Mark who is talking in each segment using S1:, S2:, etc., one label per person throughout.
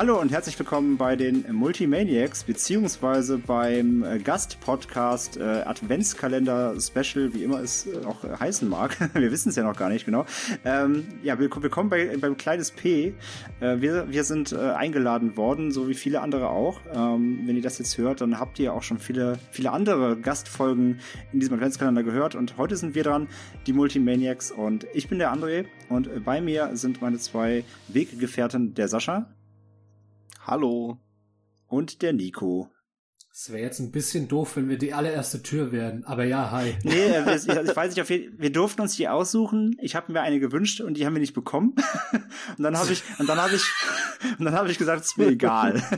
S1: Hallo und herzlich willkommen bei den Multimaniacs, beziehungsweise beim äh, Gastpodcast äh, Adventskalender-Special, wie immer es äh, auch heißen mag. wir wissen es ja noch gar nicht genau. Ähm, ja, willkommen bei, beim Kleines P. Äh, wir, wir sind äh, eingeladen worden, so wie viele andere auch. Ähm, wenn ihr das jetzt hört, dann habt ihr auch schon viele, viele andere Gastfolgen in diesem Adventskalender gehört. Und heute sind wir dran, die Multimaniacs. Und ich bin der André und äh, bei mir sind meine zwei Weggefährten, der Sascha.
S2: Hallo.
S1: Und der Nico.
S3: Es wäre jetzt ein bisschen doof, wenn wir die allererste Tür werden. Aber ja, hi.
S1: Nee, äh, wir, ich, weiß nicht, jeden, wir durften uns die aussuchen. Ich habe mir eine gewünscht und die haben wir nicht bekommen. Und dann habe ich, und dann habe ich, und dann habe ich gesagt, es ist mir egal.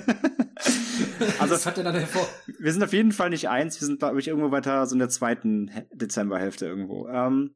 S3: Also, Was hat er dann hervor?
S1: Wir sind auf jeden Fall nicht eins. Wir sind, glaube ich, irgendwo weiter so in der zweiten Dezemberhälfte irgendwo. Ähm,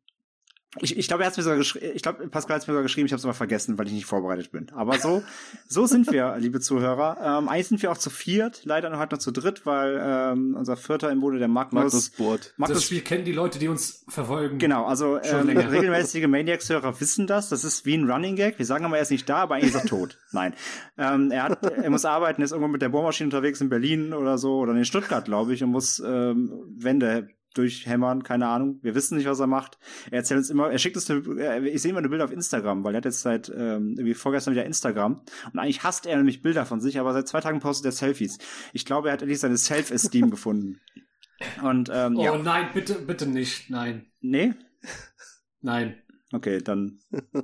S1: ich, ich glaube, er hat mir sogar geschrieben, ich glaube, Pascal hat mir sogar geschrieben, ich habe es aber vergessen, weil ich nicht vorbereitet bin. Aber so, so sind wir, liebe Zuhörer. Ähm, eigentlich sind wir auch zu viert, leider noch halt noch zu dritt, weil ähm, unser Vierter im Bude, der Magnus.
S2: Magnus Board.
S3: Magnus, das Spiel kennen die Leute, die uns verfolgen.
S1: Genau, also ähm, regelmäßige Maniacs-Hörer wissen das. Das ist wie ein Running Gag. Wir sagen immer, er ist nicht da, aber eigentlich ist er tot. Nein. Ähm, er hat, er muss arbeiten, ist irgendwo mit der Bohrmaschine unterwegs in Berlin oder so, oder in Stuttgart, glaube ich, und muss ähm, Wände durchhämmern, keine Ahnung. Wir wissen nicht, was er macht. Er erzählt uns immer, er schickt uns, eine, ich sehe immer eine Bilder auf Instagram, weil er hat jetzt seit ähm, irgendwie vorgestern wieder Instagram und eigentlich hasst er nämlich Bilder von sich, aber seit zwei Tagen postet er Selfies. Ich glaube, er hat endlich seine Self-Esteem gefunden. Und ähm,
S3: oh
S1: ja.
S3: nein, bitte, bitte nicht, nein.
S1: Nee?
S3: Nein.
S1: Okay, dann,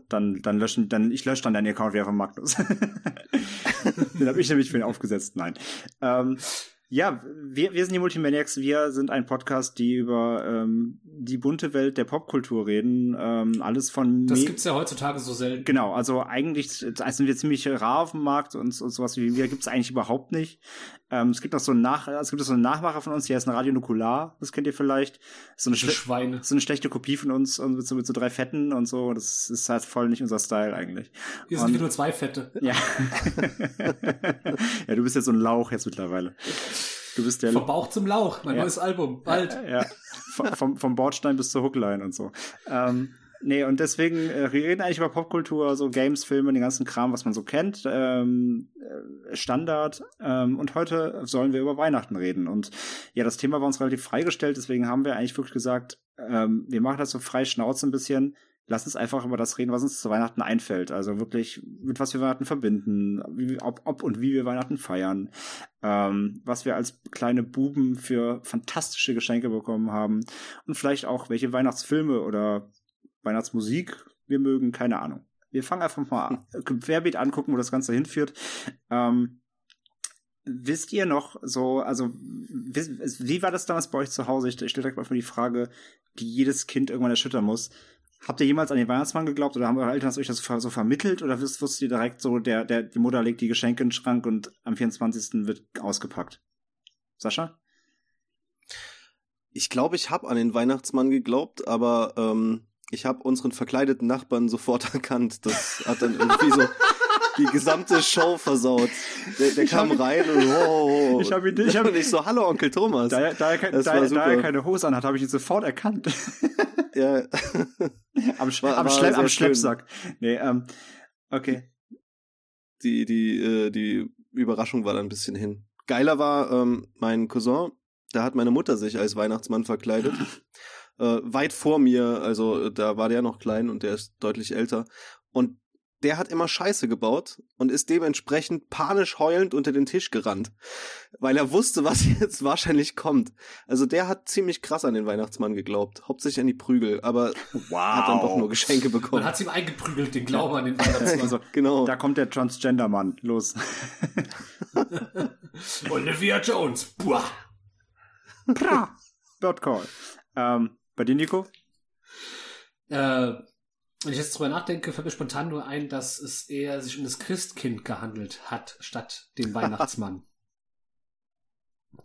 S1: dann, dann löschen, dann, ich lösche dann deinen Account wieder von Magnus. Den habe ich nämlich für ihn aufgesetzt. Nein. Ähm, ja, wir, wir sind die Multimaniacs. Wir sind ein Podcast, die über ähm, die bunte Welt der Popkultur reden. Ähm, alles von.
S3: Das gibt's ja heutzutage so selten.
S1: Genau, also eigentlich sind wir ziemlich rar auf dem Markt und, und sowas wie wir gibt's eigentlich überhaupt nicht. Ähm, es gibt noch so einen Nach es gibt so einen Nachmacher von uns, die heißt Radio Nukular, das kennt ihr vielleicht. So eine,
S3: Schweine.
S1: so eine schlechte Kopie von uns und mit so, mit so drei Fetten und so. Das ist halt voll nicht unser Style eigentlich.
S3: Hier sind wir nur zwei Fette.
S1: Ja. ja, du bist jetzt so ein Lauch jetzt mittlerweile. Du bist der.
S3: Vom Bauch zum Lauch, mein ja. neues Album, bald.
S1: Ja, ja. Vom, vom Bordstein bis zur Hookline und so. Ähm, nee, und deswegen äh, wir reden eigentlich über Popkultur, so Games, Filme, den ganzen Kram, was man so kennt, ähm, äh, Standard. Ähm, und heute sollen wir über Weihnachten reden. Und ja, das Thema war uns relativ freigestellt, deswegen haben wir eigentlich wirklich gesagt, ähm, wir machen das so frei Schnauze ein bisschen lass uns einfach über das reden, was uns zu Weihnachten einfällt. Also wirklich, mit was wir Weihnachten verbinden, wie, ob, ob und wie wir Weihnachten feiern, ähm, was wir als kleine Buben für fantastische Geschenke bekommen haben und vielleicht auch, welche Weihnachtsfilme oder Weihnachtsmusik wir mögen, keine Ahnung. Wir fangen einfach mal querbeet angucken, wo das Ganze hinführt. Ähm, wisst ihr noch so, also wie, war das damals bei euch zu Hause? Ich, ich stelle direkt mal die Frage, die jedes Kind irgendwann erschüttern muss. Habt ihr jemals an den Weihnachtsmann geglaubt oder haben eure Eltern das euch das so vermittelt oder wusstet ihr direkt so, der, der, die Mutter legt die Geschenke in den Schrank und am 24. wird ausgepackt? Sascha?
S2: Ich glaube, ich habe an den Weihnachtsmann geglaubt, aber ähm, ich habe unseren verkleideten Nachbarn sofort erkannt. Das hat dann irgendwie so die gesamte Show versaut. Der, der kam ihn, rein und oh,
S1: ich habe ihn, ich habe
S2: nicht so Hallo Onkel Thomas.
S1: Da er, da er, da, da er keine Hose an hat, habe ich ihn sofort erkannt.
S2: ja.
S1: am, Schle am, Schlepp, am Schleppsack. Nee, ähm, okay.
S2: Die, die, äh, die Überraschung war dann ein bisschen hin. Geiler war ähm, mein Cousin, da hat meine Mutter sich als Weihnachtsmann verkleidet. Äh, weit vor mir, also da war der noch klein und der ist deutlich älter. Und der hat immer Scheiße gebaut und ist dementsprechend panisch heulend unter den Tisch gerannt, weil er wusste, was jetzt wahrscheinlich kommt. Also der hat ziemlich krass an den Weihnachtsmann geglaubt, hauptsächlich an die Prügel, aber wow. hat dann doch nur Geschenke bekommen.
S3: Man hat ihm eingeprügelt, den Glauben an den Weihnachtsmann.
S1: Also, genau. Da kommt der Transgender-Mann, los.
S3: Olivia Jones, Buah.
S1: Pra. Bird Call. Ähm, bei dir, Nico?
S3: Äh, wenn ich jetzt drüber nachdenke, fällt mir spontan nur ein, dass es eher sich um das Christkind gehandelt hat, statt dem Weihnachtsmann.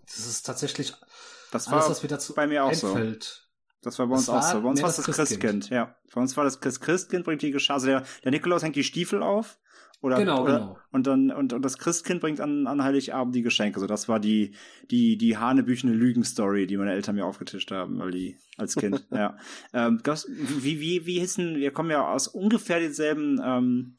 S3: das ist tatsächlich
S1: das war alles, was mir dazu bei mir auch einfällt. So. Das war bei uns auch so. Bei uns war das Christkind. Christkind. Ja. Bei uns war das Christkind bringt die Geschichte. Also der, der Nikolaus hängt die Stiefel auf oder,
S3: genau,
S1: oder,
S3: genau.
S1: Und dann, und, und das Christkind bringt an, an Heiligabend die Geschenke. So, das war die, die, die hanebüchene Lügenstory, die meine Eltern mir aufgetischt haben, weil die, als Kind, ja. Ähm, wie, wie, wie hissen, wir kommen ja aus ungefähr denselben, ähm,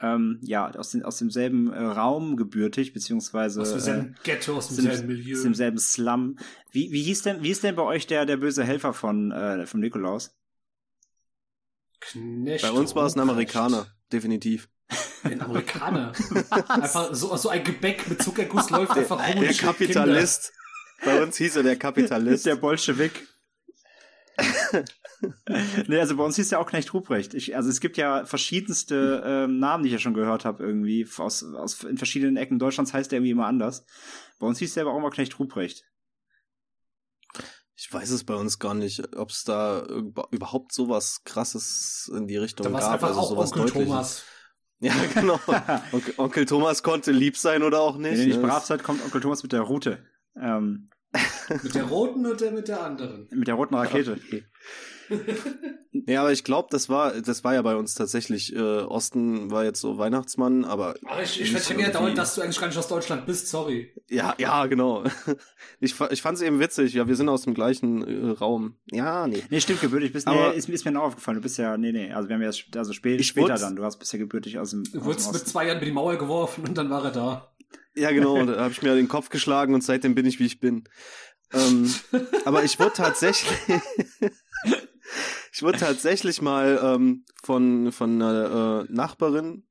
S1: ähm, ja, aus, den, aus demselben äh, Raum gebürtig, beziehungsweise
S3: Aus demselben
S1: äh,
S3: Ghetto, aus demselben Milieu.
S1: aus demselben Slum. Wie, wie hieß denn, wie ist denn bei euch der, der böse Helfer von, äh, vom Nikolaus?
S3: Knecht
S2: Bei uns war es ein. Amerikaner, definitiv.
S3: Ein Amerikaner. einfach so, so ein Gebäck mit Zuckerguss läuft einfach rum und
S2: Der Kapitalist. Bei uns hieß er der Kapitalist.
S1: Der Bolschewik. nee, also bei uns hieß ja auch Knecht Ruprecht. Ich, also es gibt ja verschiedenste ähm, Namen, die ich ja schon gehört habe, irgendwie. Aus, aus, in verschiedenen Ecken Deutschlands heißt der irgendwie immer anders. Bei uns hieß der aber auch immer Knecht Ruprecht.
S2: Ich weiß es bei uns gar nicht, ob es da über- überhaupt sowas krasses in die Richtung
S3: Da
S2: gab.
S3: einfach
S2: also
S3: auch
S2: sowas
S3: Onkel. Thomas.
S2: Ja, genau. Onkel, Onkel Thomas konnte lieb sein oder auch nicht.
S1: Wenn ihr nicht brav seid, kommt Onkel Thomas mit der Route. Ähm,
S3: Mit der roten oder mit der anderen?
S1: mit der roten Rakete.
S2: Ja, aber ich glaube, das war, das war ja bei uns tatsächlich. Äh, Osten war jetzt so Weihnachtsmann, aber
S3: Ach, ich, ich
S2: Nicht
S3: vertenne ja
S2: irgendwie-
S3: dauernd, dass du eigentlich gar nicht aus Deutschland bist, sorry.
S2: ja, ja, genau. Ich, ich fand es eben witzig. Ja, wir sind aus dem gleichen äh, Raum. Ja, nee.
S1: Nee, stimmt, gebürtig bist.
S2: Aber-
S1: Nee, ist, ist mir noch aufgefallen. Du bist ja, nee, nee, also wir haben ja also spä
S2: Ich
S1: später dann. Du hast bist ja gebürtig aus dem,
S3: Du wurdest mit zwei Jahren über die Mauer geworfen und dann war er da.
S2: Ja, genau. Da habe ich mir den Kopf geschlagen und seitdem bin ich, wie ich bin. Ähm, aber ich wurde tatsächlich, ich wurde tatsächlich mal ähm, von von einer äh, Nachbarin,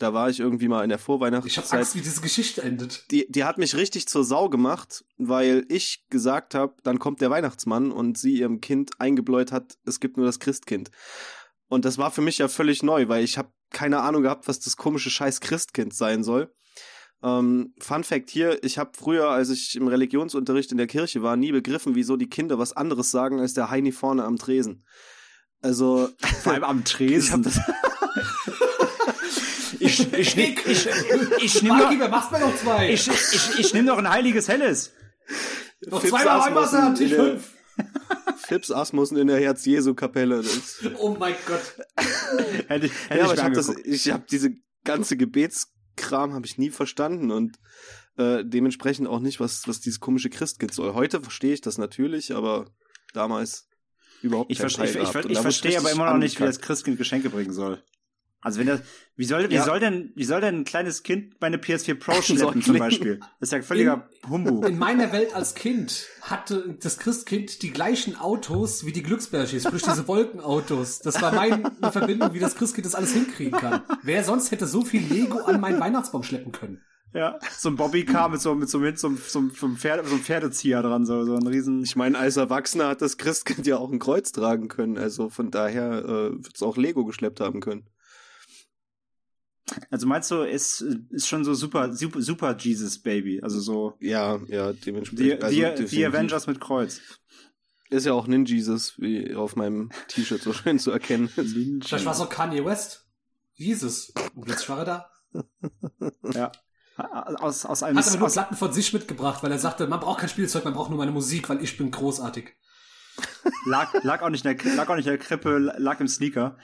S2: da war ich irgendwie mal in der
S3: Ich habe
S2: Vorweihnachtszeit.
S3: Angst, wie diese Geschichte endet.
S2: Die, die hat mich richtig zur Sau gemacht, weil ich gesagt habe, dann kommt der Weihnachtsmann und sie ihrem Kind eingebläut hat, es gibt nur das Christkind. Und das war für mich ja völlig neu, weil ich habe keine Ahnung gehabt, was das komische scheiß Christkind sein soll. Ähm, Fun Fact hier, ich habe früher, als ich im Religionsunterricht in der Kirche war, nie begriffen, wieso die Kinder was anderes sagen als der Heini vorne am Tresen. Also,
S1: Vor allem am
S2: ich
S1: Tresen.
S2: habe das,
S1: ich, ich, nehm- ich, ich nehme noch,
S3: wer macht mir noch zwei?
S1: ich, ich, ich nehm noch ein heiliges Helles.
S3: noch
S2: Fips
S3: zweimal Weihwasser, Tisch
S2: in der-
S3: fünf.
S2: Fips Asmussen in der Herz-Jesu-Kapelle.
S3: Oh mein Gott.
S1: Hätte ich, hätte
S2: ja, aber
S1: ich
S2: ich
S1: angeguckt.
S2: ich habe diese ganze Gebetskram habe ich nie verstanden und äh, dementsprechend auch nicht, was was dieses komische Christkind soll. Heute verstehe ich das natürlich, aber damals überhaupt
S1: Ich,
S2: keinen
S1: verstehe, ich, ich, ich, ich verstehe aber immer noch nicht, wie das. Christkind Geschenke bringen soll. Also wenn das, wie soll, wie
S2: Ja.
S1: soll denn, wie soll denn ein kleines Kind meine PS4 Pro schleppen zum Beispiel? Das ist ja völliger Humbug.
S3: In meiner Welt als Kind hatte das Christkind die gleichen Autos wie die Glücksbärchis, sprich diese Wolkenautos. Das war meine Verbindung, wie das Christkind das alles hinkriegen kann. Wer sonst hätte so viel Lego an meinen Weihnachtsbaum schleppen können?
S1: Ja, so ein Bobbycar mit so, mit so, mit so, so, so, einem Pferde, so einem Pferdezieher dran, so, so ein riesen,
S2: Ich meine, als Erwachsener hat das Christkind ja auch ein Kreuz tragen können, also von daher äh, wird es auch Lego geschleppt haben können.
S1: Also meinst du, ist, ist schon so super, super, super Jesus Baby, also so,
S2: Ja, ja,
S1: die,
S2: dementsprechend. also
S1: die, die. Avengers mit Kreuz.
S2: Ist ja auch Ninjesus, wie auf meinem T-Shirt so schön zu erkennen ist.
S3: Vielleicht war es auch Kanye West. Jesus. Und jetzt war er da.
S1: Ja. Aus, aus einem,
S3: Hat aber nur
S1: aus,
S3: Platten von sich mitgebracht, weil er sagte, man braucht kein Spielzeug, man braucht nur meine Musik, weil ich bin großartig.
S1: lag, lag auch nicht in der, lag auch nicht in der Krippe, lag im Sneaker.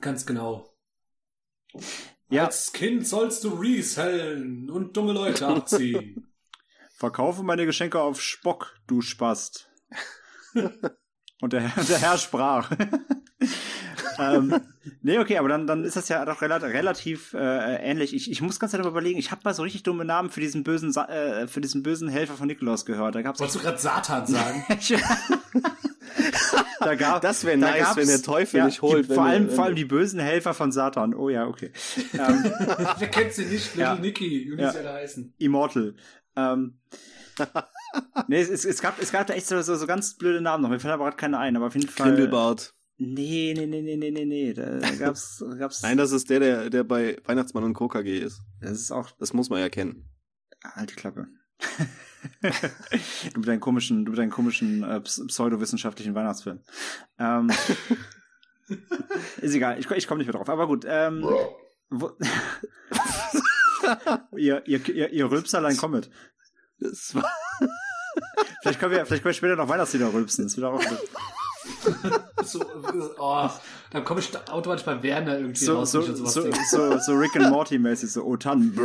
S3: Ganz genau.
S1: Ja,
S3: Als Kind sollst du resellen und dumme Leute abziehen.
S1: verkaufe meine Geschenke auf Spock, du Spast. Und der, Herr- der Herr sprach. ähm, nee, okay, aber dann, dann ist das ja doch relativ, relativ äh, ähnlich. Ich, ich muss ganz darüber überlegen, ich habe mal so richtig dumme Namen für diesen bösen Sa äh, für diesen bösen Helfer von Nikolaus gehört. Da gab's
S3: Wolltest du gerade Satan sagen?
S1: Da gab,
S2: Das wäre
S1: da
S2: nice, wenn der Teufel
S1: ja,
S2: nicht holt.
S1: Die, vor allem, vor allem die bösen Helfer von Satan. Oh ja, okay. Ähm,
S3: Wer kennt sie nicht? Little
S1: Ja.
S3: Nicky, wie
S1: Ja.
S3: sie alle heißen.
S1: Immortal. Ähm, nee, es, es, gab, es gab da echt so, so, so ganz blöde Namen noch. Mir fällt aber gerade keine ein, aber auf jeden Fall.
S2: Grindelbart.
S1: Nee, nee, nee, nee, nee, nee, nee. Da gab's, gab's.
S2: Nein, das ist der, der, der bei Weihnachtsmann und Co. KG ist.
S1: das ist auch.
S2: Das muss man ja kennen.
S1: Halt die Klappe. du mit deinen komischen, du mit deinen komischen äh, ps- pseudowissenschaftlichen Weihnachtsfilm. Ähm, ist egal, ich, ich komme nicht mehr drauf. Aber gut, ähm, ihr, ihr, ihr, ihr Rülpserlein kommet.
S2: Das war
S1: Vielleicht können wir, vielleicht können wir später noch Weihnachtslieder rülpsen. Das wird auch.
S3: So, oh, dann komme ich automatisch bei Werner irgendwie
S1: so,
S3: raus.
S1: so, so, so, so Rick and Morty mäßig, so oh Tannen.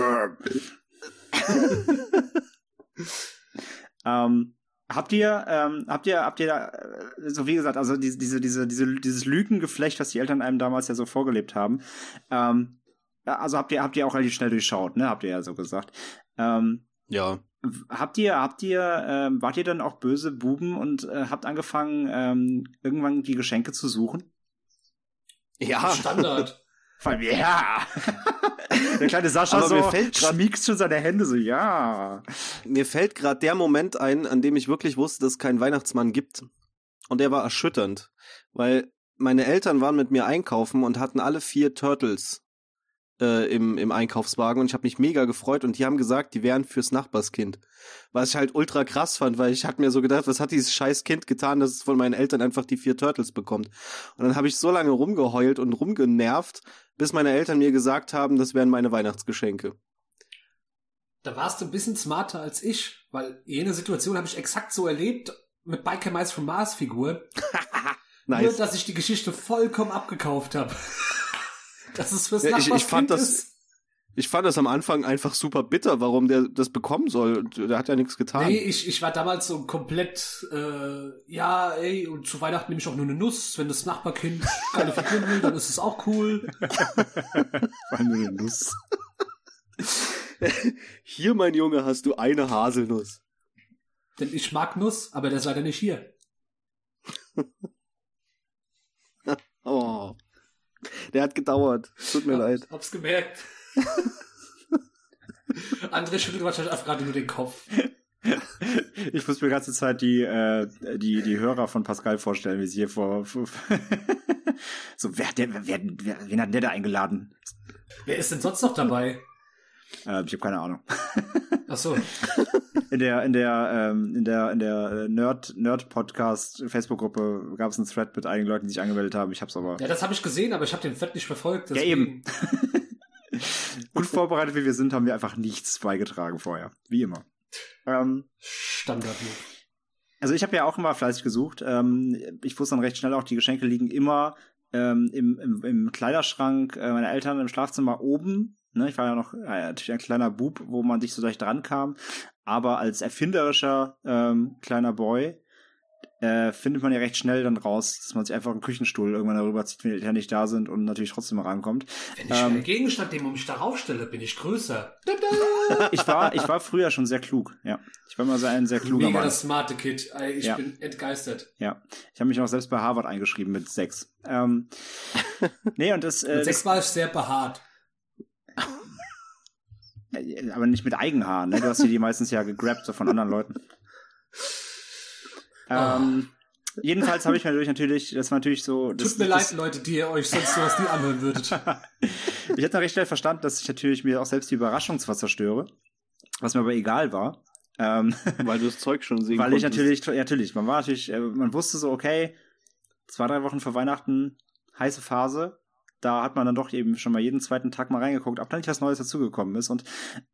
S1: ähm, Habt ihr, ähm, habt ihr, habt ihr da, äh, so wie gesagt, also diese, diese, diese, diese, dieses Lügengeflecht, was die Eltern einem damals ja so vorgelebt haben, ähm, also habt ihr, habt ihr auch relativ schnell durchschaut, ne? Habt ihr ja so gesagt. Ähm,
S2: ja.
S1: Habt ihr, habt ihr, ähm, wart ihr dann auch böse Buben und äh, habt angefangen, ähm, irgendwann die Geschenke zu suchen?
S3: Ja. Standard.
S1: Ja. Der kleine Sascha
S2: Aber
S1: so
S2: mir fällt grad-
S1: schmiegt schon seine Hände so, ja.
S2: Mir fällt gerade der Moment ein, an dem ich wirklich wusste, dass es keinen Weihnachtsmann gibt. Und der war erschütternd, weil meine Eltern waren mit mir einkaufen und hatten alle vier Turtles äh, im, im Einkaufswagen und ich habe mich mega gefreut und die haben gesagt, die wären fürs Nachbarskind. Was ich halt ultra krass fand, weil ich hatte mir so gedacht, was hat dieses scheiß Kind getan, dass es von meinen Eltern einfach die vier Turtles bekommt. Und dann habe ich so lange rumgeheult und rumgenervt, bis meine Eltern mir gesagt haben, das wären meine Weihnachtsgeschenke.
S3: Da warst du ein bisschen smarter als ich, weil jene Situation habe ich exakt so erlebt mit Biker Mice from Mars Figur. Nur,
S2: Nice.
S3: dass ich die Geschichte vollkommen abgekauft habe. Dass es fürs
S2: Ja, ich- ich fand das-
S3: ist.
S2: Ich fand das am Anfang einfach super bitter, warum der das bekommen soll. Der hat ja nichts getan.
S3: Nee, ich, ich war damals so komplett, äh, ja, ey, und zu Weihnachten nehme ich auch nur eine Nuss. Wenn das Nachbarkind keine Figuren will, dann ist es auch cool.
S1: Nur eine Nuss.
S2: Hier, mein Junge, hast du eine Haselnuss.
S3: Denn ich mag Nuss, aber der ist leider nicht hier.
S2: Oh. Der hat gedauert. Tut mir leid.
S3: Hab's gemerkt. André schüttelt wahrscheinlich einfach gerade nur den Kopf.
S1: Ich muss mir die ganze Zeit die, äh, die, die Hörer von Pascal vorstellen, wie sie hier vor. vor so, wer hat der, wer, wer, wen hat denn der da eingeladen?
S3: Wer ist denn sonst noch dabei?
S1: Äh, ich habe keine Ahnung.
S3: Ach so.
S1: In der, in der, ähm, in der, in der äh, Nerd, Nerd Podcast Facebook-Gruppe gab es einen Thread mit einigen Leuten, die sich angemeldet haben. Ich hab's aber
S3: Ja, das habe ich gesehen, aber ich habe den Fett nicht verfolgt.
S1: Ja,
S3: deswegen-
S1: eben. gut vorbereitet, wie wir sind, haben wir einfach nichts beigetragen vorher. Wie immer. Ähm,
S3: Standard.
S1: Also ich habe ja auch immer fleißig gesucht. Ähm, ich wusste dann recht schnell auch, die Geschenke liegen immer ähm, im, im, im Kleiderschrank äh, meiner Eltern im Schlafzimmer oben. Ne, ich war ja noch äh, natürlich ein kleiner Bub, wo man nicht so leicht dran kam. Aber als erfinderischer ähm, kleiner Boy äh, findet man ja recht schnell dann raus, dass man sich einfach einen Küchenstuhl irgendwann darüber zieht, wenn die Eltern nicht da sind und natürlich trotzdem rankommt.
S3: Wenn ich
S1: Ähm,
S3: einen Gegenstand nehme und mich darauf stelle, bin ich größer.
S1: Ich war, ich war früher schon sehr klug, ja. Ich war immer so ein sehr kluger
S3: Mega
S1: Mann.
S3: das smarte Kid. Ich
S1: Ja.
S3: bin entgeistert.
S1: Ja, ich habe mich auch selbst bei Harvard eingeschrieben mit sechs. Ähm, nee, und das, äh,
S3: Mit sechs war ich sehr behaart.
S1: Aber nicht mit Eigenhaaren, ne? Du hast dir die meistens ja gegrabt so von anderen Leuten. Ähm, jedenfalls habe ich mir natürlich, natürlich, das war natürlich so. Das,
S3: Tut mir
S1: das,
S3: leid, Leute, die ihr euch sonst sowas nie anhören würdet.
S1: ich hätte recht schnell verstanden, dass ich natürlich mir auch selbst die Überraschung zwar zerstöre, was mir aber egal war. Ähm,
S2: Weil du das Zeug schon sehen
S1: Weil ich
S2: konntest.
S1: natürlich, ja, natürlich, man war natürlich, äh, man wusste so, okay, zwei, drei Wochen vor Weihnachten, heiße Phase. Da hat man dann doch eben schon mal jeden zweiten Tag mal reingeguckt, ob da nicht was Neues dazugekommen ist. Und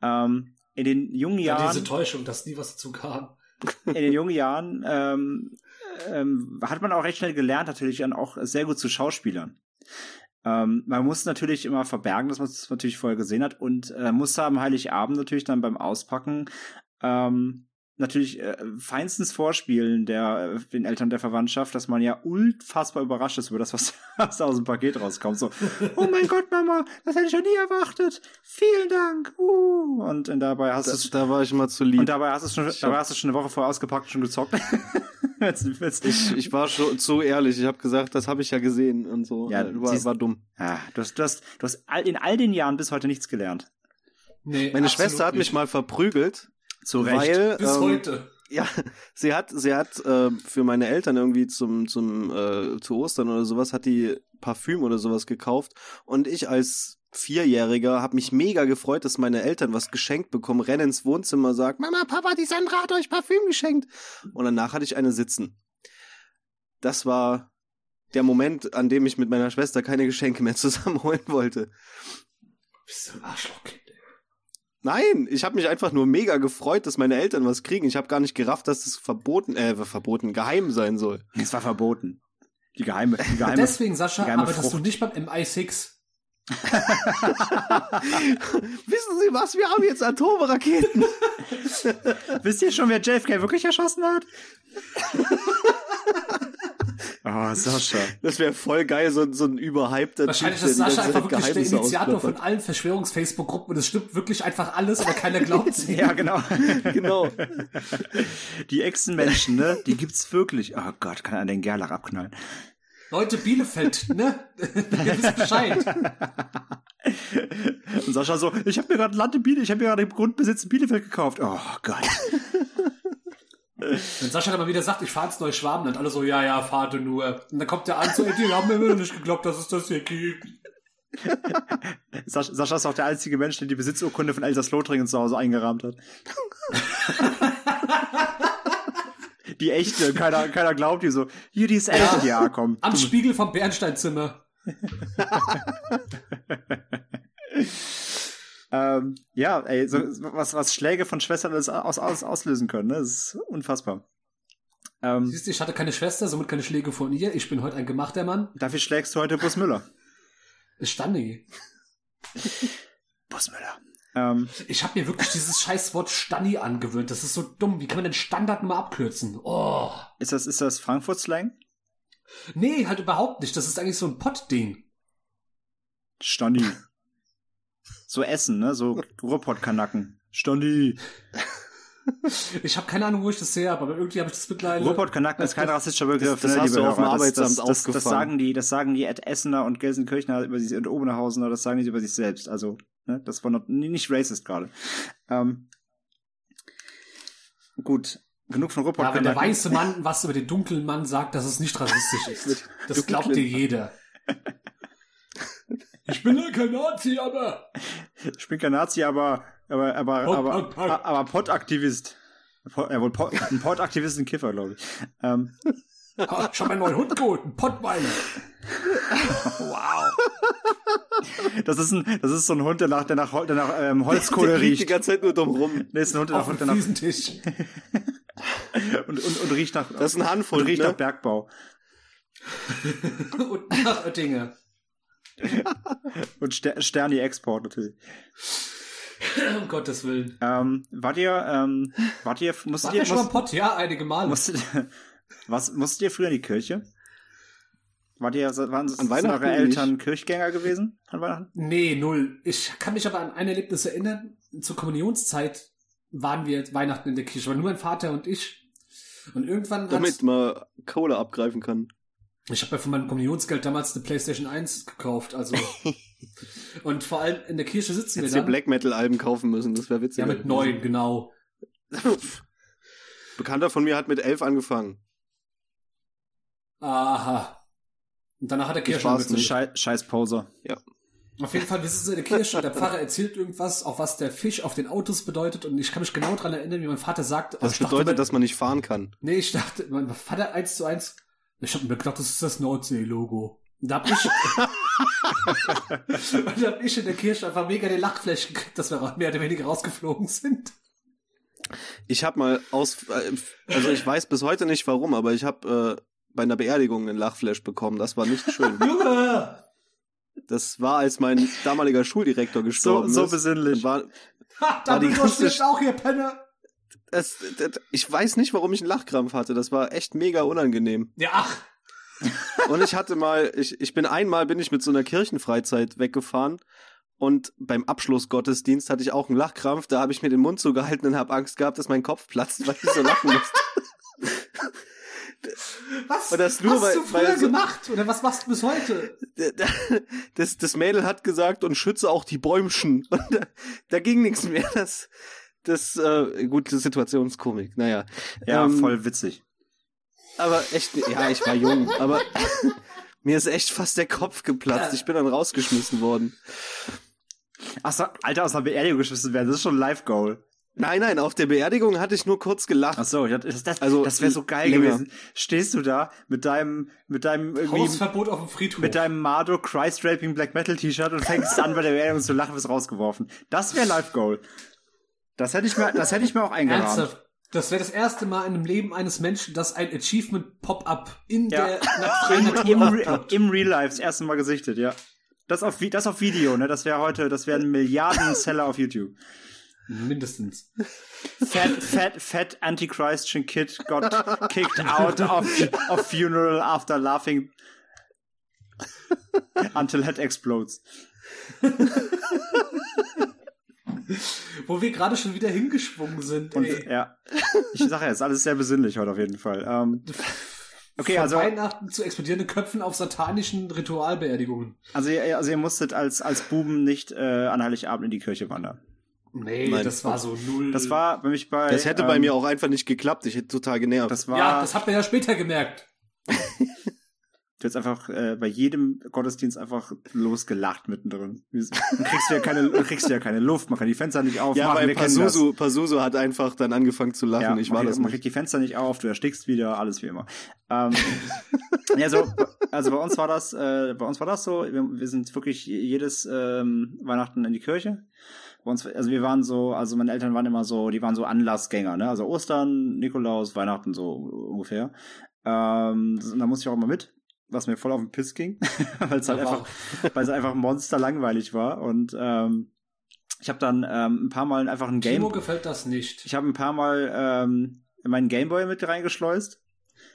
S1: ähm, in den jungen
S3: Ja,
S1: Jahren,
S3: diese Täuschung, dass nie was dazu kam.
S1: in den jungen Jahren ähm, ähm, hat man auch recht schnell gelernt, natürlich dann auch sehr gut zu Schauspielern. Ähm, man muss natürlich immer verbergen, dass man es natürlich vorher gesehen hat und äh, musste am Heiligabend natürlich dann beim Auspacken ähm, natürlich äh, feinstens vorspielen der äh, den Eltern der Verwandtschaft, dass man ja unfassbar überrascht ist über das, was, was da aus dem Paket rauskommt. So, oh mein Gott, Mama, das hätte ich schon nie erwartet. Vielen Dank. Uh. Und, und dabei hast du
S2: da war ich immer zu lieb.
S1: und dabei hast du schon,
S2: Ich
S1: dabei hast du schon eine Woche vorher ausgepackt und schon gezockt. Jetzt- jetzt-
S2: ich, ich war schon zu ehrlich. Ich habe gesagt, das habe ich ja gesehen und so.
S1: Ja,
S2: Äh, war,
S1: siehst-
S2: war dumm.
S1: ah, du hast, du hast, du hast all, in all den Jahren bis heute nichts gelernt.
S3: Nee,
S2: Meine Schwester hat mich
S3: nicht.
S2: mal verprügelt,
S1: Zu
S2: weil
S3: Bis
S2: ähm,
S3: heute.
S2: ja, sie hat sie hat äh, für meine Eltern irgendwie zum zum äh, zu Ostern oder sowas hat die Parfüm oder sowas gekauft und ich als Vierjähriger habe mich mega gefreut, dass meine Eltern was geschenkt bekommen, rennen ins Wohnzimmer, sagt Mama, Papa, die Sandra hat euch Parfüm geschenkt und danach hatte ich eine sitzen. Das war der Moment, an dem ich mit meiner Schwester keine Geschenke mehr zusammenholen wollte.
S3: Bist du ein Arschlochkind, ey.
S2: Nein, ich habe mich einfach nur mega gefreut, dass meine Eltern was kriegen. Ich habe gar nicht gerafft, dass es verboten, äh, verboten, geheim sein soll.
S1: Es war verboten. Die geheime, die
S3: Und
S1: geheime.
S3: deswegen, Sascha,
S1: geheime
S3: arbeitest du
S1: Frucht.
S3: nicht beim MI6.
S2: Wissen Sie was? Wir haben jetzt Atomraketen.
S1: Wisst ihr schon, wer JFK wirklich erschossen hat? Oh, Sascha.
S2: Das wäre voll geil, so, so ein überhypter
S3: Wahrscheinlich
S2: Typ,
S3: ist
S2: der
S3: Sascha einfach wirklich der
S2: Geheimnisse
S3: Initiator von allen Verschwörungs-Facebook-Gruppen und es stimmt wirklich einfach alles, aber keiner glaubt ihm.
S1: Ja, genau.
S2: Genau.
S1: Die Echsenmenschen, ne? Die gibt's wirklich. Oh Gott, kann er den Gerlach abknallen.
S3: Leute, Bielefeld, ne? Ihr wisst Bescheid.
S1: Und Sascha so, ich habe mir gerade Land in Bielefeld, ich habe mir gerade den Grundbesitz in Bielefeld gekauft. Oh Gott.
S3: Wenn Sascha dann mal wieder sagt, ich fahre ins Neuschwaben, dann alle so, ja, ja, fahr du nur. Und dann kommt der an, so, ey, die haben mir immer noch nicht geglaubt, dass es das hier gibt.
S1: Sascha, Sascha ist auch der einzige Mensch, der die Besitzurkunde von Elsass-Lothringen zu Hause eingerahmt hat. die echte, keiner, keiner glaubt die so. Hier, die ist echt. Ja, komm.
S3: Am Spiegel vom Bernsteinzimmer.
S1: Ähm, ja, ey, so, was, was Schläge von Schwestern alles aus, aus, auslösen können, ne? Das ist unfassbar. Ähm,
S3: Siehst du, ich hatte keine Schwester, somit keine Schläge von ihr. Ich bin heute ein gemachter Mann.
S1: dafür schlägst du heute Bus Müller.
S3: Stanni.
S1: Bus Müller. Ähm,
S3: Ich habe mir wirklich dieses Scheißwort Stanni angewöhnt. Das ist so dumm. Wie kann man den Standard mal abkürzen? Oh.
S1: ist das, ist das Frankfurt-Slang?
S3: Nee, halt überhaupt nicht. Das ist eigentlich so ein Pott-Ding.
S1: Standi. So Essen, ne? So Ruhrpott-Kanacken. Standi.
S3: Ich habe keine Ahnung, wo ich das her habe, aber irgendwie habe ich das mittlerweile.
S1: Ruhrpott-Kanacken ist kein rassistischer Begriff.
S2: Das- das
S1: ne,
S2: hast du auf dem
S1: das, das,
S2: Arbeitsamt
S1: das, das
S2: aufgefangen.
S1: sagen die, das sagen die Ed Essener und Gelsenkirchener über sich und Oberhausener, das sagen die über sich selbst. Also, ne, das war noch nicht racist gerade. Ähm, gut, genug von
S3: ja, wenn der weiße Mann was über den dunklen Mann sagt, dass es nicht rassistisch ist. Das glaubt dir jeder. Ich bin ja kein Nazi, aber.
S1: Ich bin kein Nazi, aber aber aber
S3: Pott,
S1: aber
S3: Pott, Pott.
S1: aber Ja, wohl Pott, ein Pott-Aktivist, ein Kiffer, glaube ich. Ähm,
S3: Ha, schon meinen neuen Hund geholt, ein Pottweiler.
S1: wow. Das ist ein das ist so ein Hund, der nach der nach, der nach ähm, Holzkohle
S2: Der riecht die
S1: riecht.
S2: ganze Zeit nur dumm rum.
S1: Nee, ist ein Hund, der nach,
S3: Auf dem
S1: der nach und, und, und riecht nach
S2: Das ist ein
S1: und
S2: Handvoll,
S1: riecht
S2: ne?
S1: nach Bergbau
S3: Und nach Oettinger.
S1: Und Ster Sterni Export natürlich.
S3: Um Gottes Willen.
S1: Ähm, wart ihr ähm, wart ihr musstet
S3: War
S1: ihr
S3: ja schon mal
S1: musst,
S3: Pott? Ja, einige Male.
S1: musstet, was musstet ihr früher in die Kirche? Wart ihr waren sind
S2: Weihnachten
S1: eure
S2: nicht.
S1: Eltern Kirchgänger gewesen an Weihnachten?
S3: Nee, null. Ich kann mich aber an ein Erlebnis erinnern. Zur Kommunionszeit waren wir Weihnachten in der Kirche, aber nur mein Vater und ich. Und irgendwann
S2: Damit man Kohle abgreifen kann.
S3: Ich habe ja von meinem Kommunionsgeld damals eine PlayStation 1 gekauft, also und vor allem in der Kirche sitzen
S2: Hättest
S3: wir dann.
S2: Black Metal Alben kaufen müssen, das wäre witzig.
S3: ja, mit neun, genau.
S2: Bekannter von mir hat mit elf angefangen.
S3: Aha. Und danach hat der Kirche angezündet.
S1: Schei Scheiß Poser.
S3: Auf jeden Fall, wir sitzen in der Kirche und der Pfarrer erzählt irgendwas, auch was der Fisch auf den Autos bedeutet. Und ich kann mich genau daran erinnern, wie mein Vater sagt.
S2: Das
S3: ich dachte
S2: bedeutet,
S3: immer-
S2: dass man nicht fahren kann.
S3: Nee, ich dachte, mein Vater eins zu eins. Ich hab mir gedacht, das ist das Nordsee-Logo. Da hab ich, und da hab ich in der Kirche einfach mega den Lachflash gekriegt, dass wir mehr oder weniger rausgeflogen sind.
S2: Ich habe mal aus, äh, also ich weiß bis heute nicht warum, aber ich habe äh, bei einer Beerdigung einen Lachflash bekommen. Das war nicht schön.
S3: Junge!
S2: Das war, als mein damaliger Schuldirektor
S1: So,
S2: gestorben
S1: so
S2: ist.
S1: besinnlich.
S2: War,
S3: Ha,
S2: War die ganze
S3: auch hier, Penner!
S2: Das, das, ich weiß nicht, warum ich einen Lachkrampf hatte. Das war echt mega unangenehm.
S3: Ja, ach.
S2: Und ich hatte mal, ich, ich bin einmal bin ich mit so einer Kirchenfreizeit weggefahren und beim Abschlussgottesdienst hatte ich auch einen Lachkrampf. Da habe ich mir den Mund zugehalten und habe Angst gehabt, dass mein Kopf platzt, weil ich so lachen musste.
S3: Was
S2: das nur,
S3: hast
S2: weil-
S3: du früher
S2: so-
S3: gemacht? Oder was machst du bis heute?
S2: Das, das Mädel hat gesagt und schütze auch die Bäumchen. Und da, da ging nichts mehr. Das, das äh, gute Situationskomik. Naja.
S1: Ja,
S2: Ähm,
S1: voll witzig.
S2: Aber echt, ja, ich war jung, aber mir ist echt fast der Kopf geplatzt. Ich bin dann rausgeschmissen worden.
S1: Achso, Alter, aus einer Beerdigung geschmissen werden, das ist schon ein Live-Goal.
S2: Nein, nein, auf der Beerdigung hatte ich nur kurz gelacht.
S1: Achso, das, das,
S2: Also,
S1: das wäre so geil
S2: länger.
S1: gewesen. Stehst du da mit deinem, mit deinem irgendwie,
S3: Hausverbot auf dem Friedhof.
S1: mit deinem Mardo Christ Raping Black Metal T-Shirt und fängst an bei der Beerdigung zu lachen, wirst rausgeworfen. Das wäre Live-Goal. Das hätte ich mir, das hätte ich mir auch eingerahmt.
S3: Ernsthaft? Das wäre das erste Mal in dem Leben eines Menschen, dass ein Achievement-Pop-up in
S1: Ja.
S3: der na- freien Natur
S1: Im, Re. Im Real Life, das erste Mal gesichtet, ja. Das auf, das auf Video, ne? Das wäre heute, das wäre ein Milliarden-Seller auf YouTube.
S3: Mindestens.
S1: Fat, fat, fat anti-Christian kid got kicked out of, of funeral after laughing until head explodes.
S3: Wo wir gerade schon wieder hingeschwungen sind.
S1: Und
S3: ey.
S1: ja, ich sage ja, ist alles sehr besinnlich heute auf jeden Fall. Ähm, okay,
S3: Von
S1: also,
S3: Weihnachten zu explodierenden Köpfen auf satanischen Ritualbeerdigungen.
S1: also, ihr, also ihr musstet als, als Buben nicht äh, an Heiligabend in die Kirche wandern.
S3: Nee,
S2: Nein.
S3: das war so null.
S1: Das war bei mich bei.
S2: Das hätte bei
S1: ähm,
S2: mir auch einfach nicht geklappt. Ich hätte total genervt.
S1: Das war.
S3: ja, das hat man ja später gemerkt.
S1: Du hast einfach äh, bei jedem Gottesdienst einfach losgelacht mittendrin. Dann kriegst du ja keine, kriegst du ja keine Luft, man kann die Fenster nicht aufmachen.
S2: ja, weil. Pasuso, Pasuso hat einfach dann angefangen zu lachen.
S1: Ja,
S2: ich
S1: man
S2: war
S1: kriegt,
S2: das
S1: man kriegt die Fenster nicht auf, du erstickst wieder, alles wie immer. Ähm, ja, so, also bei uns war das, äh, bei uns war das so. Wir, wir sind wirklich jedes ähm, Weihnachten in die Kirche. Bei uns, also wir waren so, also meine Eltern waren immer so, die waren so Anlassgänger, ne? Also Ostern, Nikolaus, Weihnachten so ungefähr. Ähm, da musste ich auch immer mit, was mir voll auf den Piss ging, weil es halt einfach, weil es einfach monster langweilig war und ähm, ich habe dann ähm, ein paar Mal einfach ein Game
S3: Timo gefällt das nicht.
S1: ich habe ein paar Mal ähm, meinen Gameboy mit reingeschleust.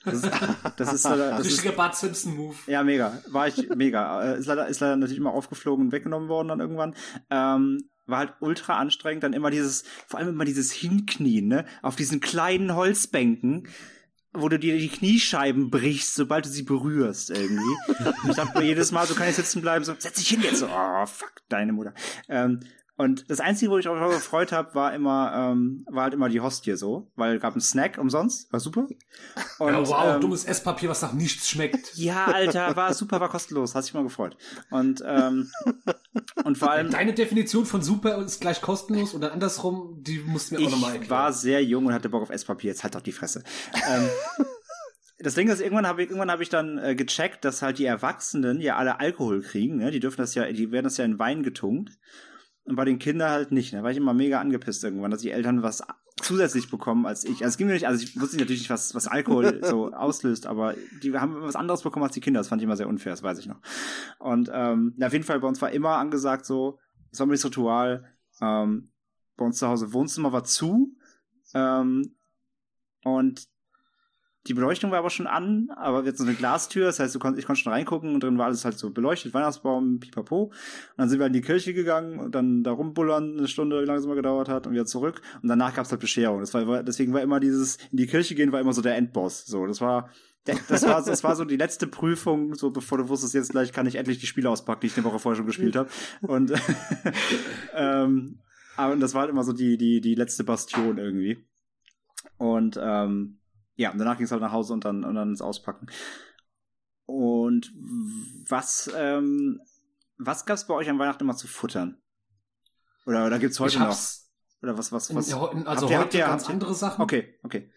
S1: Das ist, das ist, leider- das ist
S3: Richtiger Bart Simpson Move.
S1: ja mega, war ich mega. Äh, Ist leider, ist leider natürlich immer aufgeflogen und weggenommen worden dann irgendwann. Ähm, war halt ultra anstrengend, dann immer dieses, vor allem immer dieses Hinknien, ne, auf diesen kleinen Holzbänken, wo du dir die Kniescheiben brichst, sobald du sie berührst irgendwie. ich dachte mir jedes Mal, so kann ich sitzen bleiben, so, setz dich hin jetzt, so, oh, fuck, deine Mutter. Ähm, und das Einzige, wo ich mich auch gefreut habe, war immer, ähm, war halt immer die Hostie so, weil gab einen Snack umsonst, war super. Und,
S3: ja, wow,
S1: ähm,
S3: dummes Esspapier, was nach nichts schmeckt.
S1: ja, Alter, war super, war kostenlos, hat sich mal gefreut. Und, ähm, und vor allem,
S3: Deine Definition von super ist gleich kostenlos oder andersrum, die musst du mir auch nochmal
S1: ich
S3: erklären.
S1: war sehr jung und hatte Bock auf Esspapier, jetzt halt doch die Fresse. ähm, das Ding ist, irgendwann habe ich, irgendwann habe ich dann äh, gecheckt, dass halt die Erwachsenen ja alle Alkohol kriegen, ne? Die dürfen das ja, die werden das ja in Wein getunkt. Und bei den Kindern halt nicht. Da war ich immer mega angepisst irgendwann, dass die Eltern was zusätzlich bekommen als ich. Also es ging mir nicht, also ich wusste natürlich nicht, was, was Alkohol so auslöst, aber die haben was anderes bekommen als die Kinder. Das fand ich immer sehr unfair, das weiß ich noch. Und ähm, auf jeden Fall bei uns war immer angesagt so, sommerliches Ritual, ähm, bei uns zu Hause Wohnzimmer war zu. Ähm, und die Beleuchtung war aber schon an, aber jetzt so eine Glastür, das heißt, du konnt, ich konnte schon reingucken und drin war alles halt so beleuchtet, Weihnachtsbaum, pipapo. Und dann sind wir in die Kirche gegangen und dann da rumbullern, eine Stunde, wie lange es immer gedauert hat, und wieder zurück. Und danach gab es halt Bescherung. Das war, deswegen war immer dieses, in die Kirche gehen war immer so der Endboss. So, das war, das war, das war so die letzte Prüfung, so bevor du wusstest, jetzt gleich kann ich endlich die Spiele auspacken, die ich eine Woche vorher schon gespielt habe. Und, ähm, aber das war halt immer so die, die, die letzte Bastion irgendwie. Und, ähm, ja, und danach ging es halt nach Hause und dann, und dann ins Auspacken. Und was, ähm, was gab's bei euch an Weihnachten immer zu futtern? Oder, oder gibt's heute
S3: ich
S1: noch? Oder was, was, was?
S3: in, also
S1: habt ihr- habt
S3: heute
S1: ihr-
S3: ganz
S1: ihr-
S3: andere Sachen.
S1: Okay, okay.